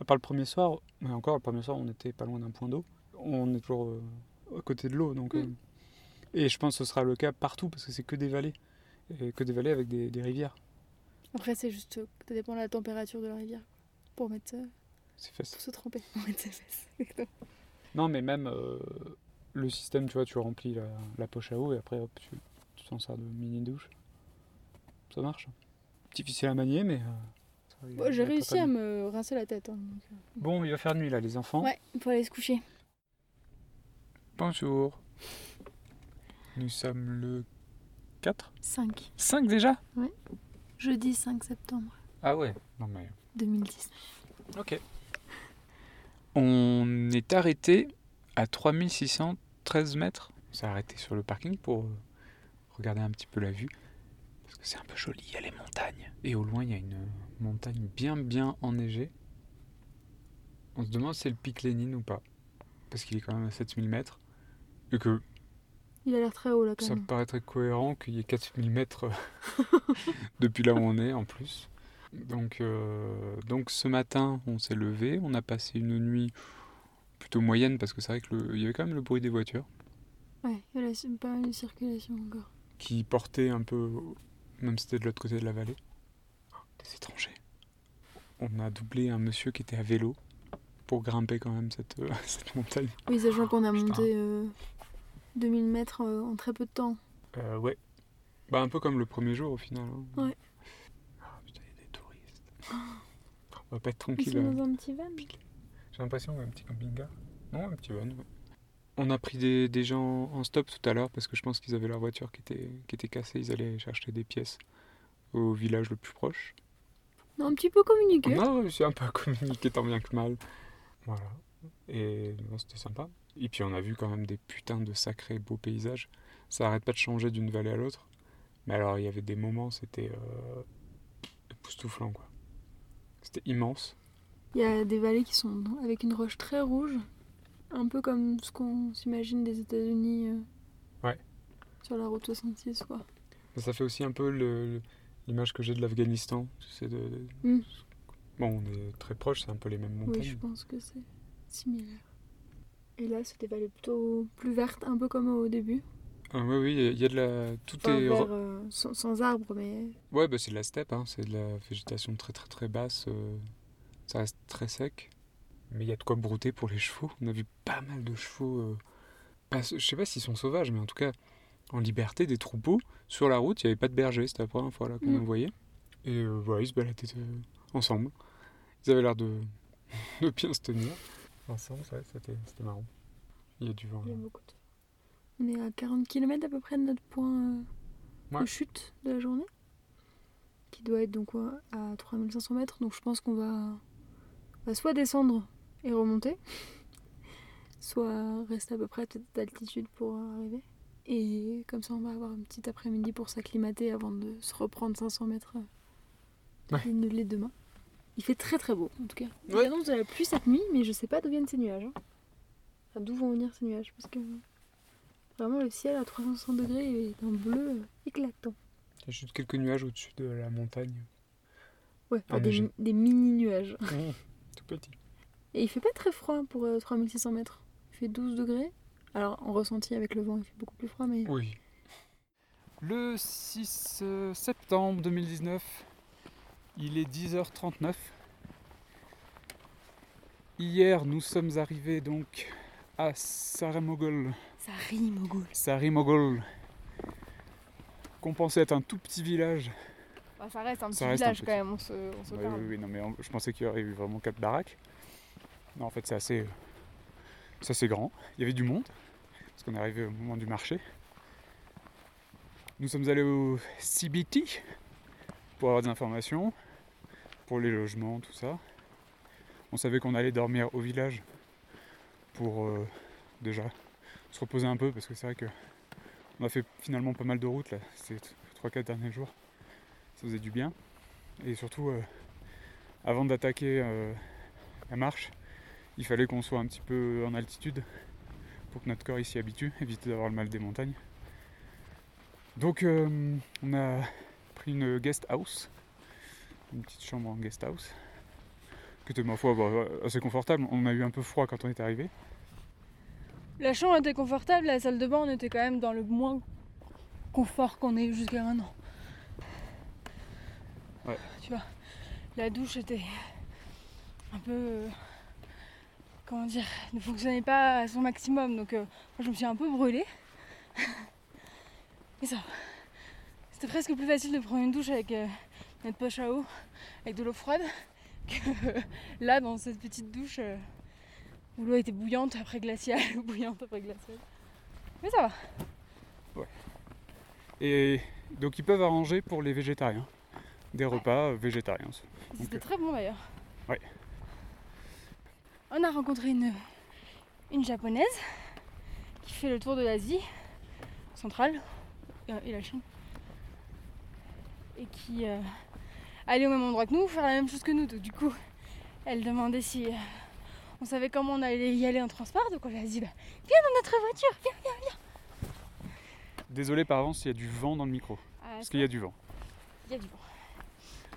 à part le premier soir, mais encore le premier soir, on était pas loin d'un point d'eau. On est toujours euh, à côté de l'eau, donc. Mm. euh, et je pense que ce sera le cas partout parce que c'est que des vallées, et que des vallées avec des, des rivières. après c'est juste euh, ça dépend de la température de la rivière pour mettre C'est facile. pour se tremper. Pour mettre ses fesses. [laughs] Non, mais même le système, tu vois, tu remplis la, la poche à eau et après, hop, tu tu t'en sers de mini douche. Ça marche. Difficile à manier, mais. euh, Bon, J'ai réussi à me rincer la tête. hein, donc, euh. Bon, il va faire nuit là, les enfants. Ouais, il faut aller se coucher. Bonjour. Nous sommes le 4 5. 5 déjà? Jeudi 5 septembre Ah ouais. Non mais. 2019. Ok. On est arrêté à 3613 mètres. On s'est arrêté sur le parking pour euh, regarder un petit peu la vue. C'est un peu joli, il y a les montagnes. Et au loin, il y a une montagne bien bien enneigée. On se demande si c'est le pic Lénine ou pas. Parce qu'il est quand même à 7000 mètres. Et que Il a l'air très haut là quand ça me même. paraîtrait cohérent qu'il y ait 4000 mètres [laughs] [laughs] depuis là où on est en plus. Donc, euh, donc ce matin, on s'est levé, on a passé une nuit plutôt moyenne parce que c'est vrai qu'il y avait quand même le bruit des voitures Ouais, il y a pas mal de circulation encore. qui portait un peu, même si c'était de l'autre côté de la vallée. Oh, des étrangers. On a doublé un monsieur qui était à vélo pour grimper quand même cette, euh, [laughs] cette montagne. Oui, sachant qu'on a Putain. monté euh, 2000 mètres euh, en très peu de temps. Euh, ouais. Bah un peu comme le premier jour au final. hein. Ouais. Ah, putain, il y a des touristes. [laughs] On va pas être Ils tranquille. sont euh. dans un petit van. J'ai l'impression un petit camping-car. Non, un petit van. ouais. On a pris des, des gens en stop tout à l'heure parce que je pense qu'ils avaient leur voiture qui était, qui était cassée. Ils allaient chercher des pièces au village le plus proche. On a un petit peu communiqué. On a réussi un peu [laughs] à communiquer tant bien que mal. Voilà. Et bon, c'était sympa. Et puis on a vu quand même des putains de sacrés beaux paysages. Ça arrête pas de changer d'une vallée à l'autre. Mais alors il y avait des moments, c'était euh, époustouflant quoi. C'était immense. Il y a des vallées qui sont avec une roche très rouge, un peu comme ce qu'on s'imagine des États-Unis euh, Ouais. sur la route 66 quoi. Ça fait aussi un peu l'image que j'ai de l'Afghanistan. Tu sais, de, de- Mm. Bon, on est très proches, c'est un peu les mêmes montagnes. Oui, je pense que c'est similaire. Et là, c'est des vallées plutôt plus vertes, un peu comme au début. Ah, oui, oui, il y a de la. Tout Enfin, est. euh, sans, sans arbres, mais Ouais, bah, c'est de la steppe, hein. c'est de la végétation très très très basse. euh, Ça reste très sec. Mais il y a de quoi brouter pour les chevaux. On a vu pas mal de chevaux. euh, pas- je sais pas s'ils sont sauvages, mais en tout cas en liberté, des troupeaux. Sur la route, il n'y avait pas de berger, c'était la première fois là qu'on Mm. en voyait. Et euh, voilà, ils se baladaient euh, ensemble. Ils avaient l'air de, [laughs] de bien se tenir. Ensemble, ça, c'était c'était marrant. Il y a du vent. il y a beaucoup de... On est à 40 km à peu près de notre point euh, Ouais. de chute de la journée, qui doit être donc ouais, à 3500 mètres. Donc je pense qu'on va, va soit descendre et remonter, soit rester à peu près à cette altitude pour arriver. Et comme ça, on va avoir un petit après-midi pour s'acclimater avant de se reprendre 500 mètres euh, Ouais. les- demain. Il fait très très beau en tout cas. Il Ouais. annonce de la pluie cette nuit, mais je sais pas d'où viennent ces nuages. hein. Enfin, d'où vont venir ces nuages parce que vraiment le ciel à 360 degrés est d'un bleu euh, éclatant. Y a juste quelques nuages au-dessus de la montagne. Ouais, Ah, des, neigé. des mini nuages. Tout petit. Et il fait pas très froid pour euh, 3600 mètres. Il fait 12 degrés. Alors en ressenti avec le vent, il fait beaucoup plus froid, mais Oui. Le 6 euh, septembre 2019, il est 10h39. Hier, nous sommes arrivés donc à au goût. Sarimogol. Qu'on pensait être un tout petit village. Bah, ça reste un Ça petit reste un village petit. quand même, on se, on se Ouais, parle. oui, oui, non, mais je pensais qu'il y aurait eu vraiment quatre baraques. En fait, c'est assez, c'est assez grand. Il y avait du monde, parce qu'on est arrivé au moment du marché. Nous sommes allés au CBT pour avoir des informations, pour les logements, tout ça. On savait qu'on allait dormir au village pour euh, déjà se reposer un peu, parce que c'est vrai que on a fait finalement pas mal de routes là, ces 3-4 derniers jours. Ça faisait du bien. Et surtout, euh, avant d'attaquer euh, la marche, il fallait qu'on soit un petit peu en altitude pour que notre corps s'y habitue, éviter d'avoir le mal des montagnes. Donc euh, on a pris une guest house, une petite chambre en guest house, qui était ma foi bah, assez confortable. On a eu un peu froid quand on est arrivé. La chambre était confortable, la salle de bain, on était quand même dans le moins confort qu'on ait eu jusqu'à maintenant. Ouais. Tu vois, la douche était un peu. Euh, comment dire Ne fonctionnait pas à son maximum, donc euh, moi je me suis un peu brûlée. [laughs] Mais ça va. C'était presque plus facile de prendre une douche avec euh, notre poche à eau, avec de l'eau froide, [laughs] que là dans cette petite douche. euh, où l'eau était bouillante après glaciale ou [laughs] bouillante après glaciale. Mais ça va. Et donc ils peuvent arranger pour les végétariens des repas euh, végétariens. C'était très bon d'ailleurs. Ouais. On a rencontré une, une japonaise qui fait le tour de l'Asie centrale et, et la Chine. Et qui euh, allait au même endroit que nous, faire la même chose que nous. Donc du coup, elle demandait si euh, on savait comment on allait y aller en transport. Donc on lui a dit bah, viens dans notre voiture, viens. Désolé par avance s'il y a du vent dans le micro, Ah, parce qu'il y a du vent. il y a du vent.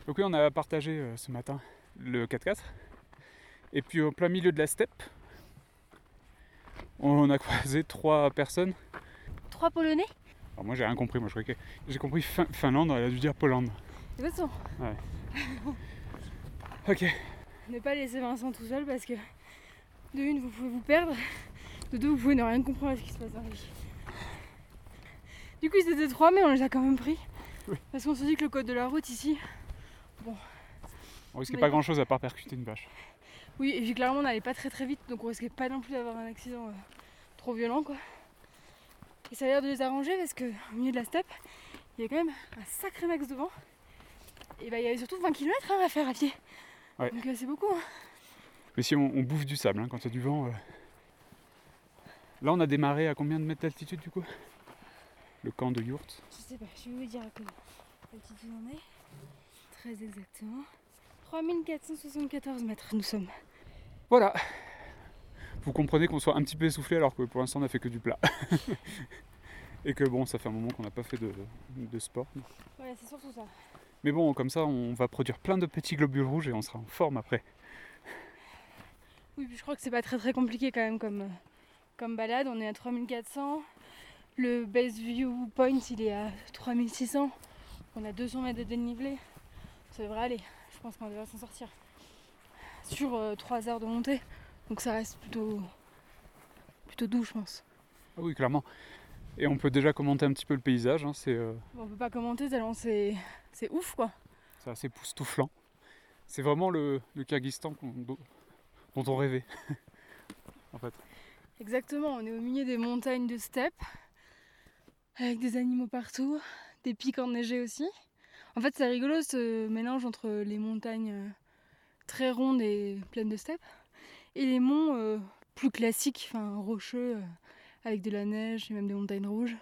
Donc oui, on a partagé euh, ce matin le 4x4. Et puis au plein milieu de la steppe, on a croisé trois personnes. Trois Polonais? Alors moi j'ai rien compris, moi je croyais que j'ai compris Fin- Finlande, elle a dû dire Pologne. Exactement. [laughs] Ok. Ne pas laisser Vincent tout seul parce que de une vous pouvez vous perdre, de deux vous pouvez ne rien comprendre à ce qui se passe dans la vie. Du coup ils étaient trois mais on les a quand même pris. Oui. Parce qu'on se dit que le code de la route ici, On risquait pas grand chose à part percuter une vache. Oui et puis clairement on n'allait pas très très vite donc on risquait pas non plus d'avoir un accident euh, trop violent quoi. Et ça a l'air de les arranger parce que au milieu de la steppe, il y a quand même un sacré max de vent. Et bah il y avait surtout 20 km à faire à pied. Ouais. Donc euh, c'est beaucoup. hein. Mais si on, on bouffe du sable hein, quand il y a du vent. euh. Là on a démarré à combien de mètres d'altitude du coup? Le camp de Yurt. Je sais pas, je vais vous dire à quelle altitude on est. Très exactement. 3474 mètres nous sommes. Voilà. Vous comprenez qu'on soit un petit peu essoufflé alors que pour l'instant on a fait que du plat. [laughs] Et que bon, ça fait un moment qu'on n'a pas fait de, de sport. Voilà, c'est surtout ça. Mais bon, comme ça, on va produire plein de petits globules rouges et on sera en forme après. Oui, puis je crois que c'est pas très très compliqué quand même comme, comme balade. On est à 3400. Le base view point il est à 3600. On a 200 mètres de dénivelé. Ça devrait aller. Je pense qu'on devrait s'en sortir. Sur 3 heures de montée. Donc ça reste plutôt, plutôt doux, je pense. Ah oui, clairement. Et on peut déjà commenter un petit peu le paysage. hein, euh, on peut pas commenter tellement c'est c'est ouf quoi. c'est assez époustouflant. C'est vraiment le, le Kyrgyzstan dont on rêvait. [laughs] en fait. Exactement, on est au milieu des montagnes de steppe, avec des animaux partout, des pics enneigés aussi. En fait, c'est rigolo ce mélange entre les montagnes euh, très rondes et pleines de steppe, et les monts euh, plus classiques, enfin rocheux, euh, avec de la neige et même des montagnes rouges.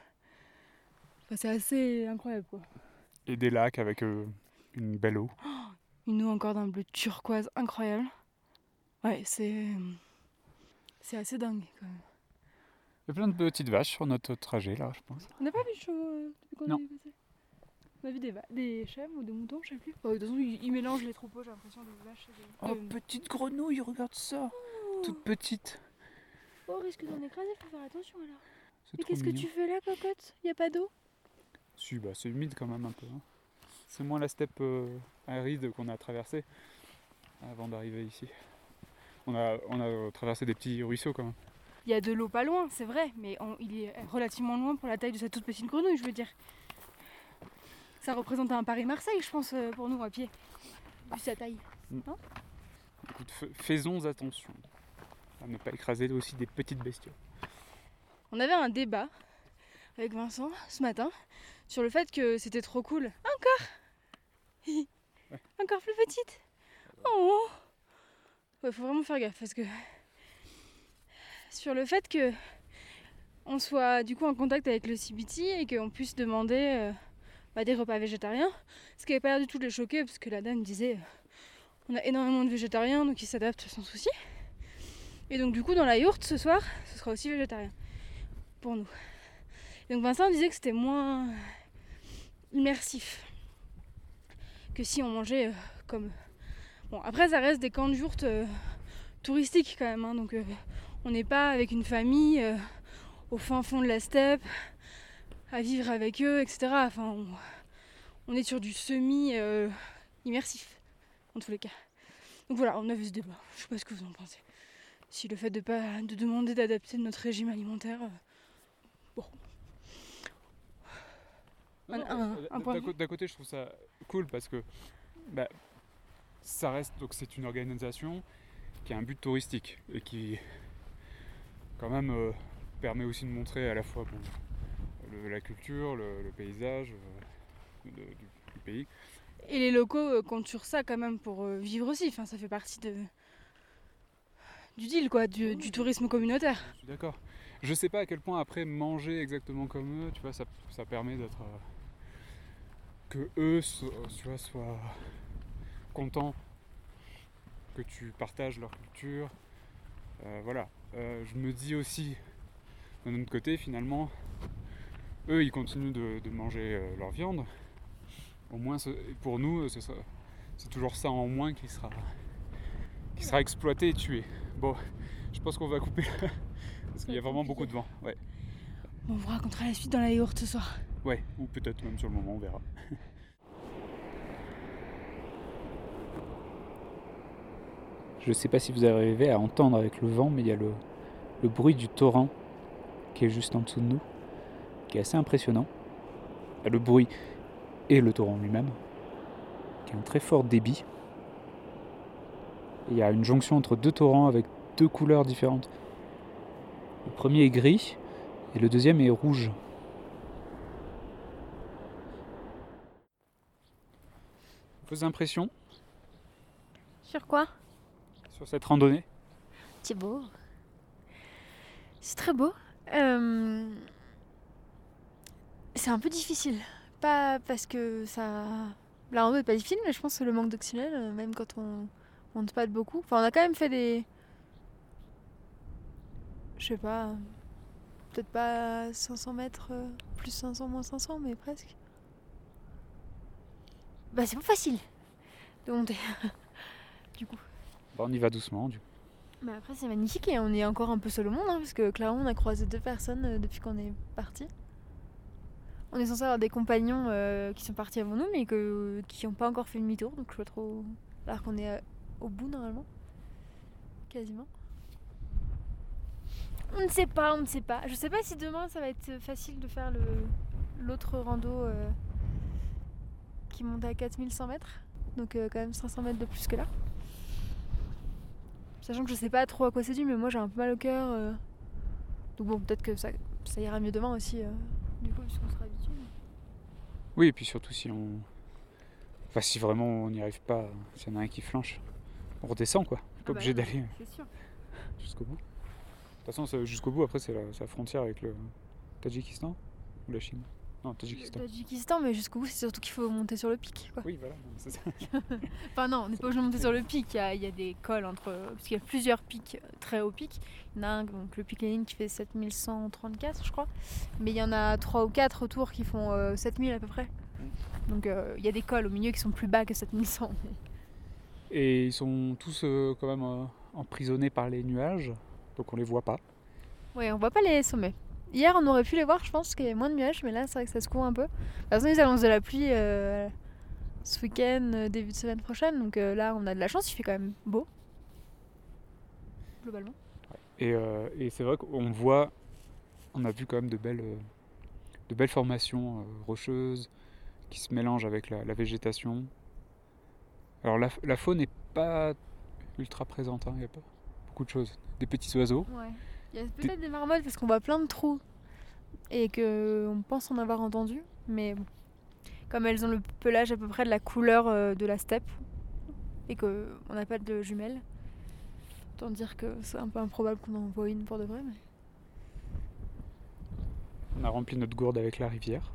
Enfin, c'est assez incroyable quoi. Et des lacs avec euh, une belle eau. Une eau encore d'un bleu turquoise incroyable. Ouais, c'est. C'est assez dingue quand même. Il y a plein de petites vaches sur notre trajet là, je pense. On n'a pas vu de chevaux euh, depuis qu'on est passé On a vu des, chèvres ou des moutons, je sais plus. Oh, de toute façon, ils, ils mélangent les troupeaux, j'ai l'impression, des vaches et des. Oh, de- petite grenouille, regarde ça Toute petite. Oh, risque d'en écraser, faut faire attention alors. Mais qu'est-ce que tu fais là, cocotte? Y a pas d'eau? Si, bah, c'est humide quand même un peu. hein. C'est moins la steppe euh, aride qu'on a traversée avant d'arriver ici. On a, on a traversé des petits ruisseaux quand même. Il y a de l'eau pas loin, c'est vrai, mais on- il est relativement loin pour la taille de cette toute petite grenouille, je veux dire. Ça représente un Paris-Marseille, je pense, euh, pour nous à pied. Vu sa taille. Écoute, f- faisons attention à ne pas écraser aussi des petites bestioles. On avait un débat avec Vincent ce matin sur le fait que c'était trop cool. Encore? [laughs] Encore plus petite? Oh Ouais, faut vraiment faire gaffe parce que. Sur le fait que on soit du coup en contact avec le CBT et qu'on puisse demander euh, bah, des repas végétariens, ce qui n'avait pas l'air du tout de les choquer parce que la dame disait euh, on a énormément de végétariens donc ils s'adaptent sans souci. Et donc du coup dans la yourte ce soir, ce sera aussi végétarien pour nous. Et donc Vincent disait que c'était moins immersif que si on mangeait euh, comme. Bon, après, ça reste des camps de jourtes euh, touristiques quand même, hein, donc euh, on n'est pas avec une famille au fin fond de la steppe à vivre avec eux, etc. Enfin, on, on est sur du semi-immersif en tous les cas. Donc voilà, on a vu ce débat. Je sais pas ce que vous en pensez. Si le fait de pas de demander d'adapter notre régime alimentaire, euh, bon. Un- un- euh, D'un côté, je trouve ça cool parce que bah, ça reste donc c'est une organisation qui a un but touristique et qui quand même euh, permet aussi de montrer à la fois bon, le- la culture, le, le paysage euh, de- du, du pays. Et les locaux euh, comptent sur ça quand même pour euh, vivre aussi. Enfin, ça fait partie de du deal quoi, du, du tourisme communautaire. Je suis d'accord. Je sais pas à quel point après manger exactement comme eux, tu vois, ça, ça permet d'être euh, que eux, so- tu vois, soient contents que tu partages leur culture. Euh, voilà. Euh, je me dis aussi, d'un autre côté, finalement, eux, ils continuent de, de manger euh, leur viande. Au moins, pour nous, c'est toujours ça en moins qui sera, qui sera exploité et tué. Bon, je pense qu'on va couper là, parce qu'il y a vraiment beaucoup de vent. Ouais, On vous racontera la suite dans la yourte ce soir. ouais. ou peut-être même sur le moment, on verra. Je ne sais pas si vous arrivez à entendre avec le vent, mais il y a le, le bruit du torrent qui est juste en dessous de nous, qui est assez impressionnant. Le bruit et le torrent lui-même, qui a un très fort débit. Il y a une jonction entre deux torrents avec deux couleurs différentes. Le premier est gris et le deuxième est rouge. Vos impressions Sur quoi? Sur cette randonnée? C'est beau. C'est très beau. Euh, C'est un peu difficile. Pas parce que ça. La rando est pas difficile, mais je pense que le manque d'oxygène, euh, même quand on monte pas de beaucoup. Enfin, on a quand même fait des. Je sais pas. Peut-être pas 500 mètres, euh, plus 500, moins 500, mais presque. Bah, c'est pas facile de monter. [laughs] du coup. Bah, On y va doucement. Du coup. Mais après, c'est magnifique et on est encore un peu seul au monde, hein, parce que clairement, on a croisé deux personnes euh, depuis qu'on est parti. On est censé avoir des compagnons euh, qui sont partis avant nous, mais qui n'ont pas encore fait demi-tour, donc je vois trop. Alors qu'on est euh, au bout normalement. Quasiment. On ne sait pas, on ne sait pas. Je sais pas si demain ça va être facile de faire le l'autre rando euh, qui monte à 4100 mètres. Donc quand même 500 mètres de plus que là. Sachant que je sais pas trop à quoi c'est dû, mais moi j'ai un peu mal au cœur. Donc bon, peut-être que ça, ira mieux demain aussi, du coup, sera. Oui, et puis surtout si on. Enfin, si vraiment on n'y arrive pas, s'il y en a un qui flanche, on redescend quoi. On est pas obligé d'aller sûr. jusqu'au bout. De toute façon, jusqu'au bout, après, c'est la, c'est la frontière avec le Tadjikistan ou la Chine Non, Tadjikistan. Tadjikistan, mais jusqu'au bout, c'est surtout qu'il faut monter sur le pic. Quoi. Oui, voilà, c'est ça. [laughs] Enfin, non, on n'est pas obligé de monter sur le pic. Il y a, il y a des cols entre. Parce qu'il y a plusieurs pics, euh, très hauts pics. Il y en a un, donc le pic Lénine qui fait 7134, je crois. Mais il y en a 3 ou 4 autour qui font euh, 7000 à peu près. Donc euh, il y a des cols au milieu qui sont plus bas que 7100. Et ils sont tous euh, quand même emprisonnés par les nuages, donc on les voit pas. Ouais, on voit pas les sommets. Hier, on aurait pu les voir, je pense, qu'il y avait moins de nuages, mais là, c'est vrai que ça se court un peu. De toute façon, ils annoncent de la pluie euh, ce week-end, euh, début de semaine prochaine, donc euh, là, on a de la chance, il fait quand même beau. Globalement. Et, euh, et c'est vrai qu'on voit, on a vu quand même de belles, de belles formations rocheuses qui se mélangent avec la, la végétation. Alors la, la faune n'est pas ultra présente, hein, il n'y a pas beaucoup de choses. Des petits oiseaux, Ouais. Il y a peut-être des marmottes parce qu'on voit plein de trous et que on pense en avoir entendu, mais bon. comme elles ont le pelage à peu près de la couleur euh, de la steppe et qu'on n'a pas de jumelles, autant dire que c'est un peu improbable qu'on en voit une pour de vrai. Mais... on a rempli notre gourde avec la rivière.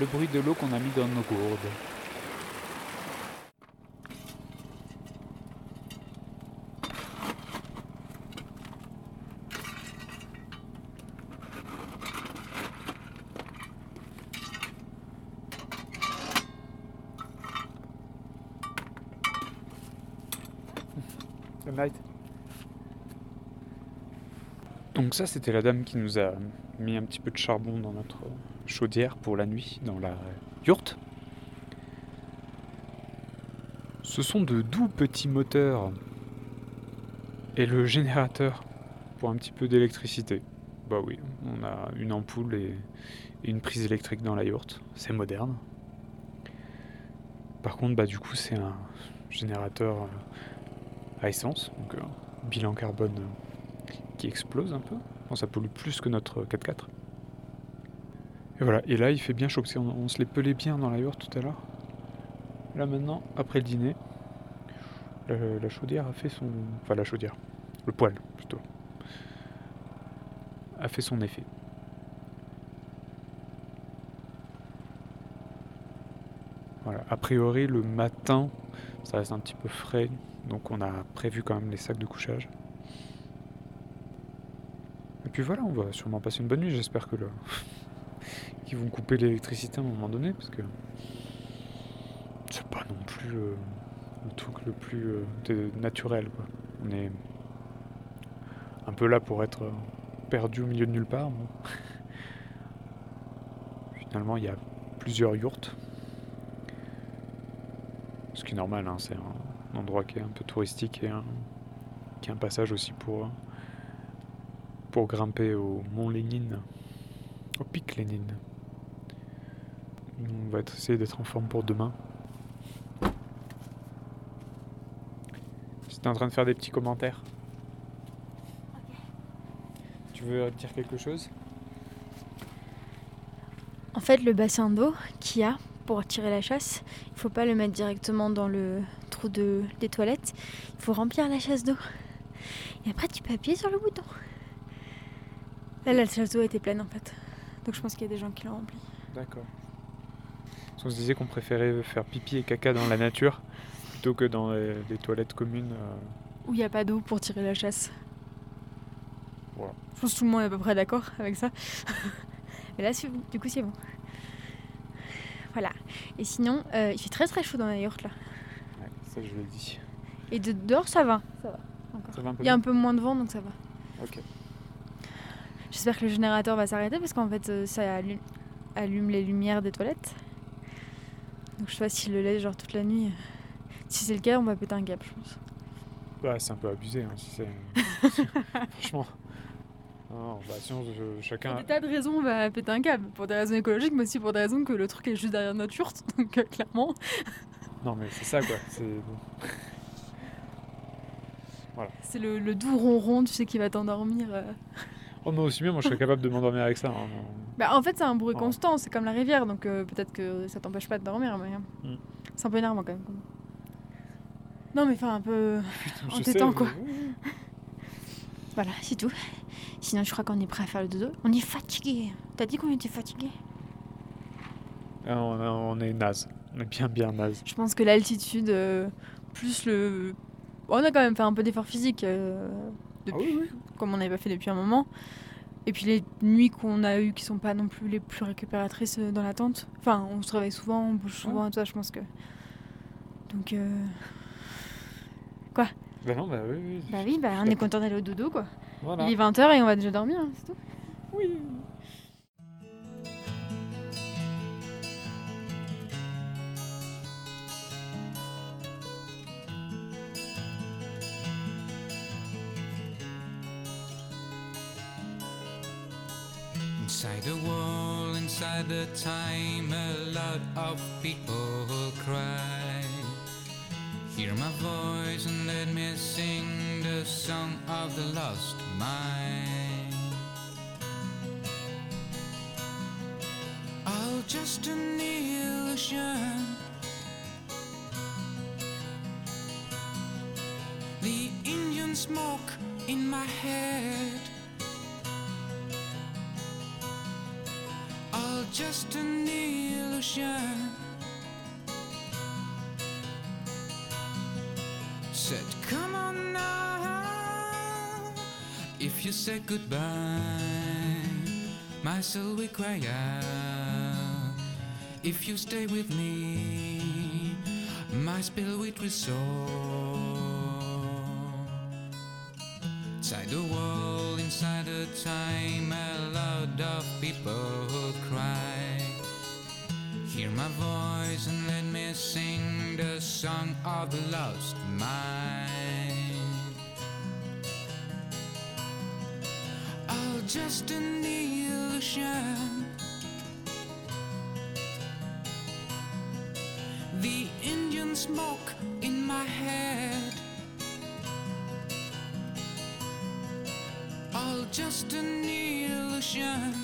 Le bruit de l'eau qu'on a mis dans nos gourdes. Donc ça, c'était la dame qui nous a mis un petit peu de charbon dans notre chaudière pour la nuit, dans la yourte. Ce sont de doux petits moteurs et le générateur pour un petit peu d'électricité. Bah oui, on a une ampoule et, une prise électrique dans la yourte. C'est moderne. Par contre, bah du coup, c'est un générateur euh, à essence, donc euh, bilan carbone euh, qui explose un peu. Bon, ça pollue plus que notre 4x4. Et voilà, et là il fait bien chaud on se les pelait bien dans la yourte tout à l'heure. Là maintenant, après le dîner, la, la chaudière a fait son. Enfin la chaudière, le poêle plutôt, a fait son effet. Voilà, a priori le matin, ça reste un petit peu frais, donc on a prévu quand même les sacs de couchage. Et puis voilà, on va sûrement passer une bonne nuit. J'espère que le... qu'ils vont couper l'électricité à un moment donné, parce que c'est pas non plus euh, le truc le plus euh, naturel. Quoi. On est un peu là pour être euh, perdu au milieu de nulle part. [laughs] Finalement, il y a plusieurs yourtes. Ce qui est normal, hein, c'est un endroit qui est un peu touristique et qui est un passage aussi pour, pour grimper au mont Lénine, au pic Lénine. On va essayer d'être en forme pour demain. J'étais en train de faire des petits commentaires. Tu veux dire quelque chose? En fait, le bassin d'eau qu'il y a pour tirer la chasse, il faut pas le mettre directement dans le trou de, des toilettes. Il faut remplir la chasse d'eau. Et après, tu peux appuyer sur le bouton. Là, la chasse d'eau était pleine en fait. Donc je pense qu'il y a des gens qui l'ont remplie. D'accord. Parce qu'on se disait qu'on préférait faire pipi et caca dans la nature plutôt que dans les, les toilettes communes. euh, Où il n'y a pas d'eau pour tirer la chasse. Voilà. Je pense que tout le monde est à peu près d'accord avec ça. [laughs] Mais là, c'est bon. du coup, c'est bon. Voilà. Et sinon, euh, il fait très très chaud dans la yourte là. ouais, ça, je l'ai dit. Et de dehors, ça va. Ça va un peu Il y a un peu moins de vent donc ça va. Ok. J'espère que le générateur va s'arrêter parce qu'en fait euh, ça allume, allume les lumières des toilettes. Donc je sais pas s'il le laisse genre toute la nuit. Si c'est le cas, on va péter un câble, je pense. Ouais, c'est un peu abusé, hein, si c'est. [laughs] Franchement. Non, bah, sinon, je- chacun. Pour des tas de raisons, on va péter un câble. Pour des raisons écologiques, mais aussi pour des raisons que le truc est juste derrière notre yurte. [laughs] Donc euh, clairement. Non, mais c'est ça, quoi. C'est. [laughs] C'est le, le doux ronron, tu sais, qui va t'endormir. euh. Oh, moi aussi bien, moi, je serais capable de m'endormir avec ça. hein. Bah, en fait, c'est un bruit constant, c'est comme la rivière, donc euh, peut-être que ça t'empêche pas de dormir, mais. euh, Mm. C'est un peu énervant quand même. Non, mais enfin, un peu. En t'étant, quoi. [laughs] Voilà, c'est tout. Sinon, je crois qu'on est prêt à faire le dodo. On est fatigué. T'as dit qu'on était fatigué? Ah, on, on est naze. bien, bien naze. Je pense que l'altitude, euh, plus le. On a quand même fait un peu d'effort physique euh, depuis, comme on n'avait pas fait depuis un moment. Et puis les nuits qu'on a eues qui sont pas non plus les plus récupératrices euh, dans la tente. Enfin, on se réveille souvent, on bouge souvent et tout ça, je pense que. Donc. euh, Bah non, bah oui, oui. Bah oui, bah, on est content d'aller au dodo quoi. Voilà. Il est 20h et on va déjà dormir, hein, c'est tout. Inside inside the time, a lot of people cry. Hear my voice and let me sing the song of the lost mind. Oh, just an illusion. The Indian smoke in my head. Just an illusion. Said, come on now. If you said goodbye, my soul will cry out. If you stay with me, my spirit will soar. Inside the wall, inside a time, a lot of people cry. Hear my voice and let me sing the song of the lost mind. Oh, just an illusion. The Indian smoke in my head. All just an illusion.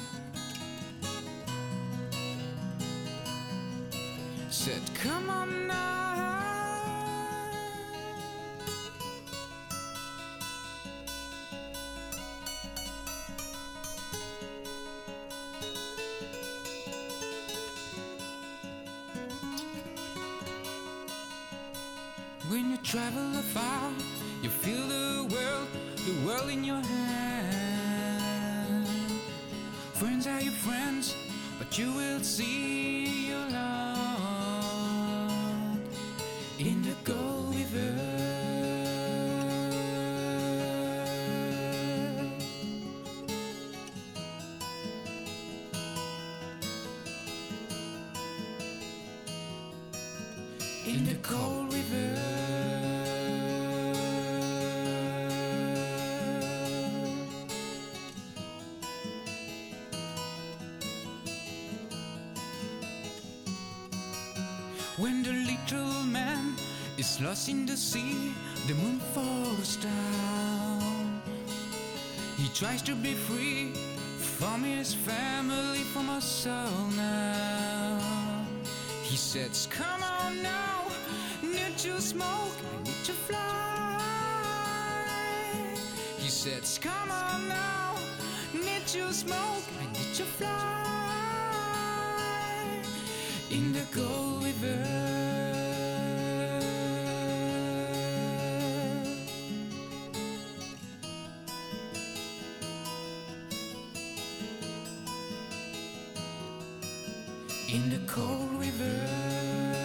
Said, come on now. When you travel afar, you feel the world, the world in your hand. You will see your love in the Gold River. In the cold river. When the little man is lost in the sea, the moon falls down. He tries to be free from his family, from us soul now. He says, Come on now, need to smoke, I need to fly. He says, Come on now, need to smoke, I need to fly. In the Gold River. In the cold river.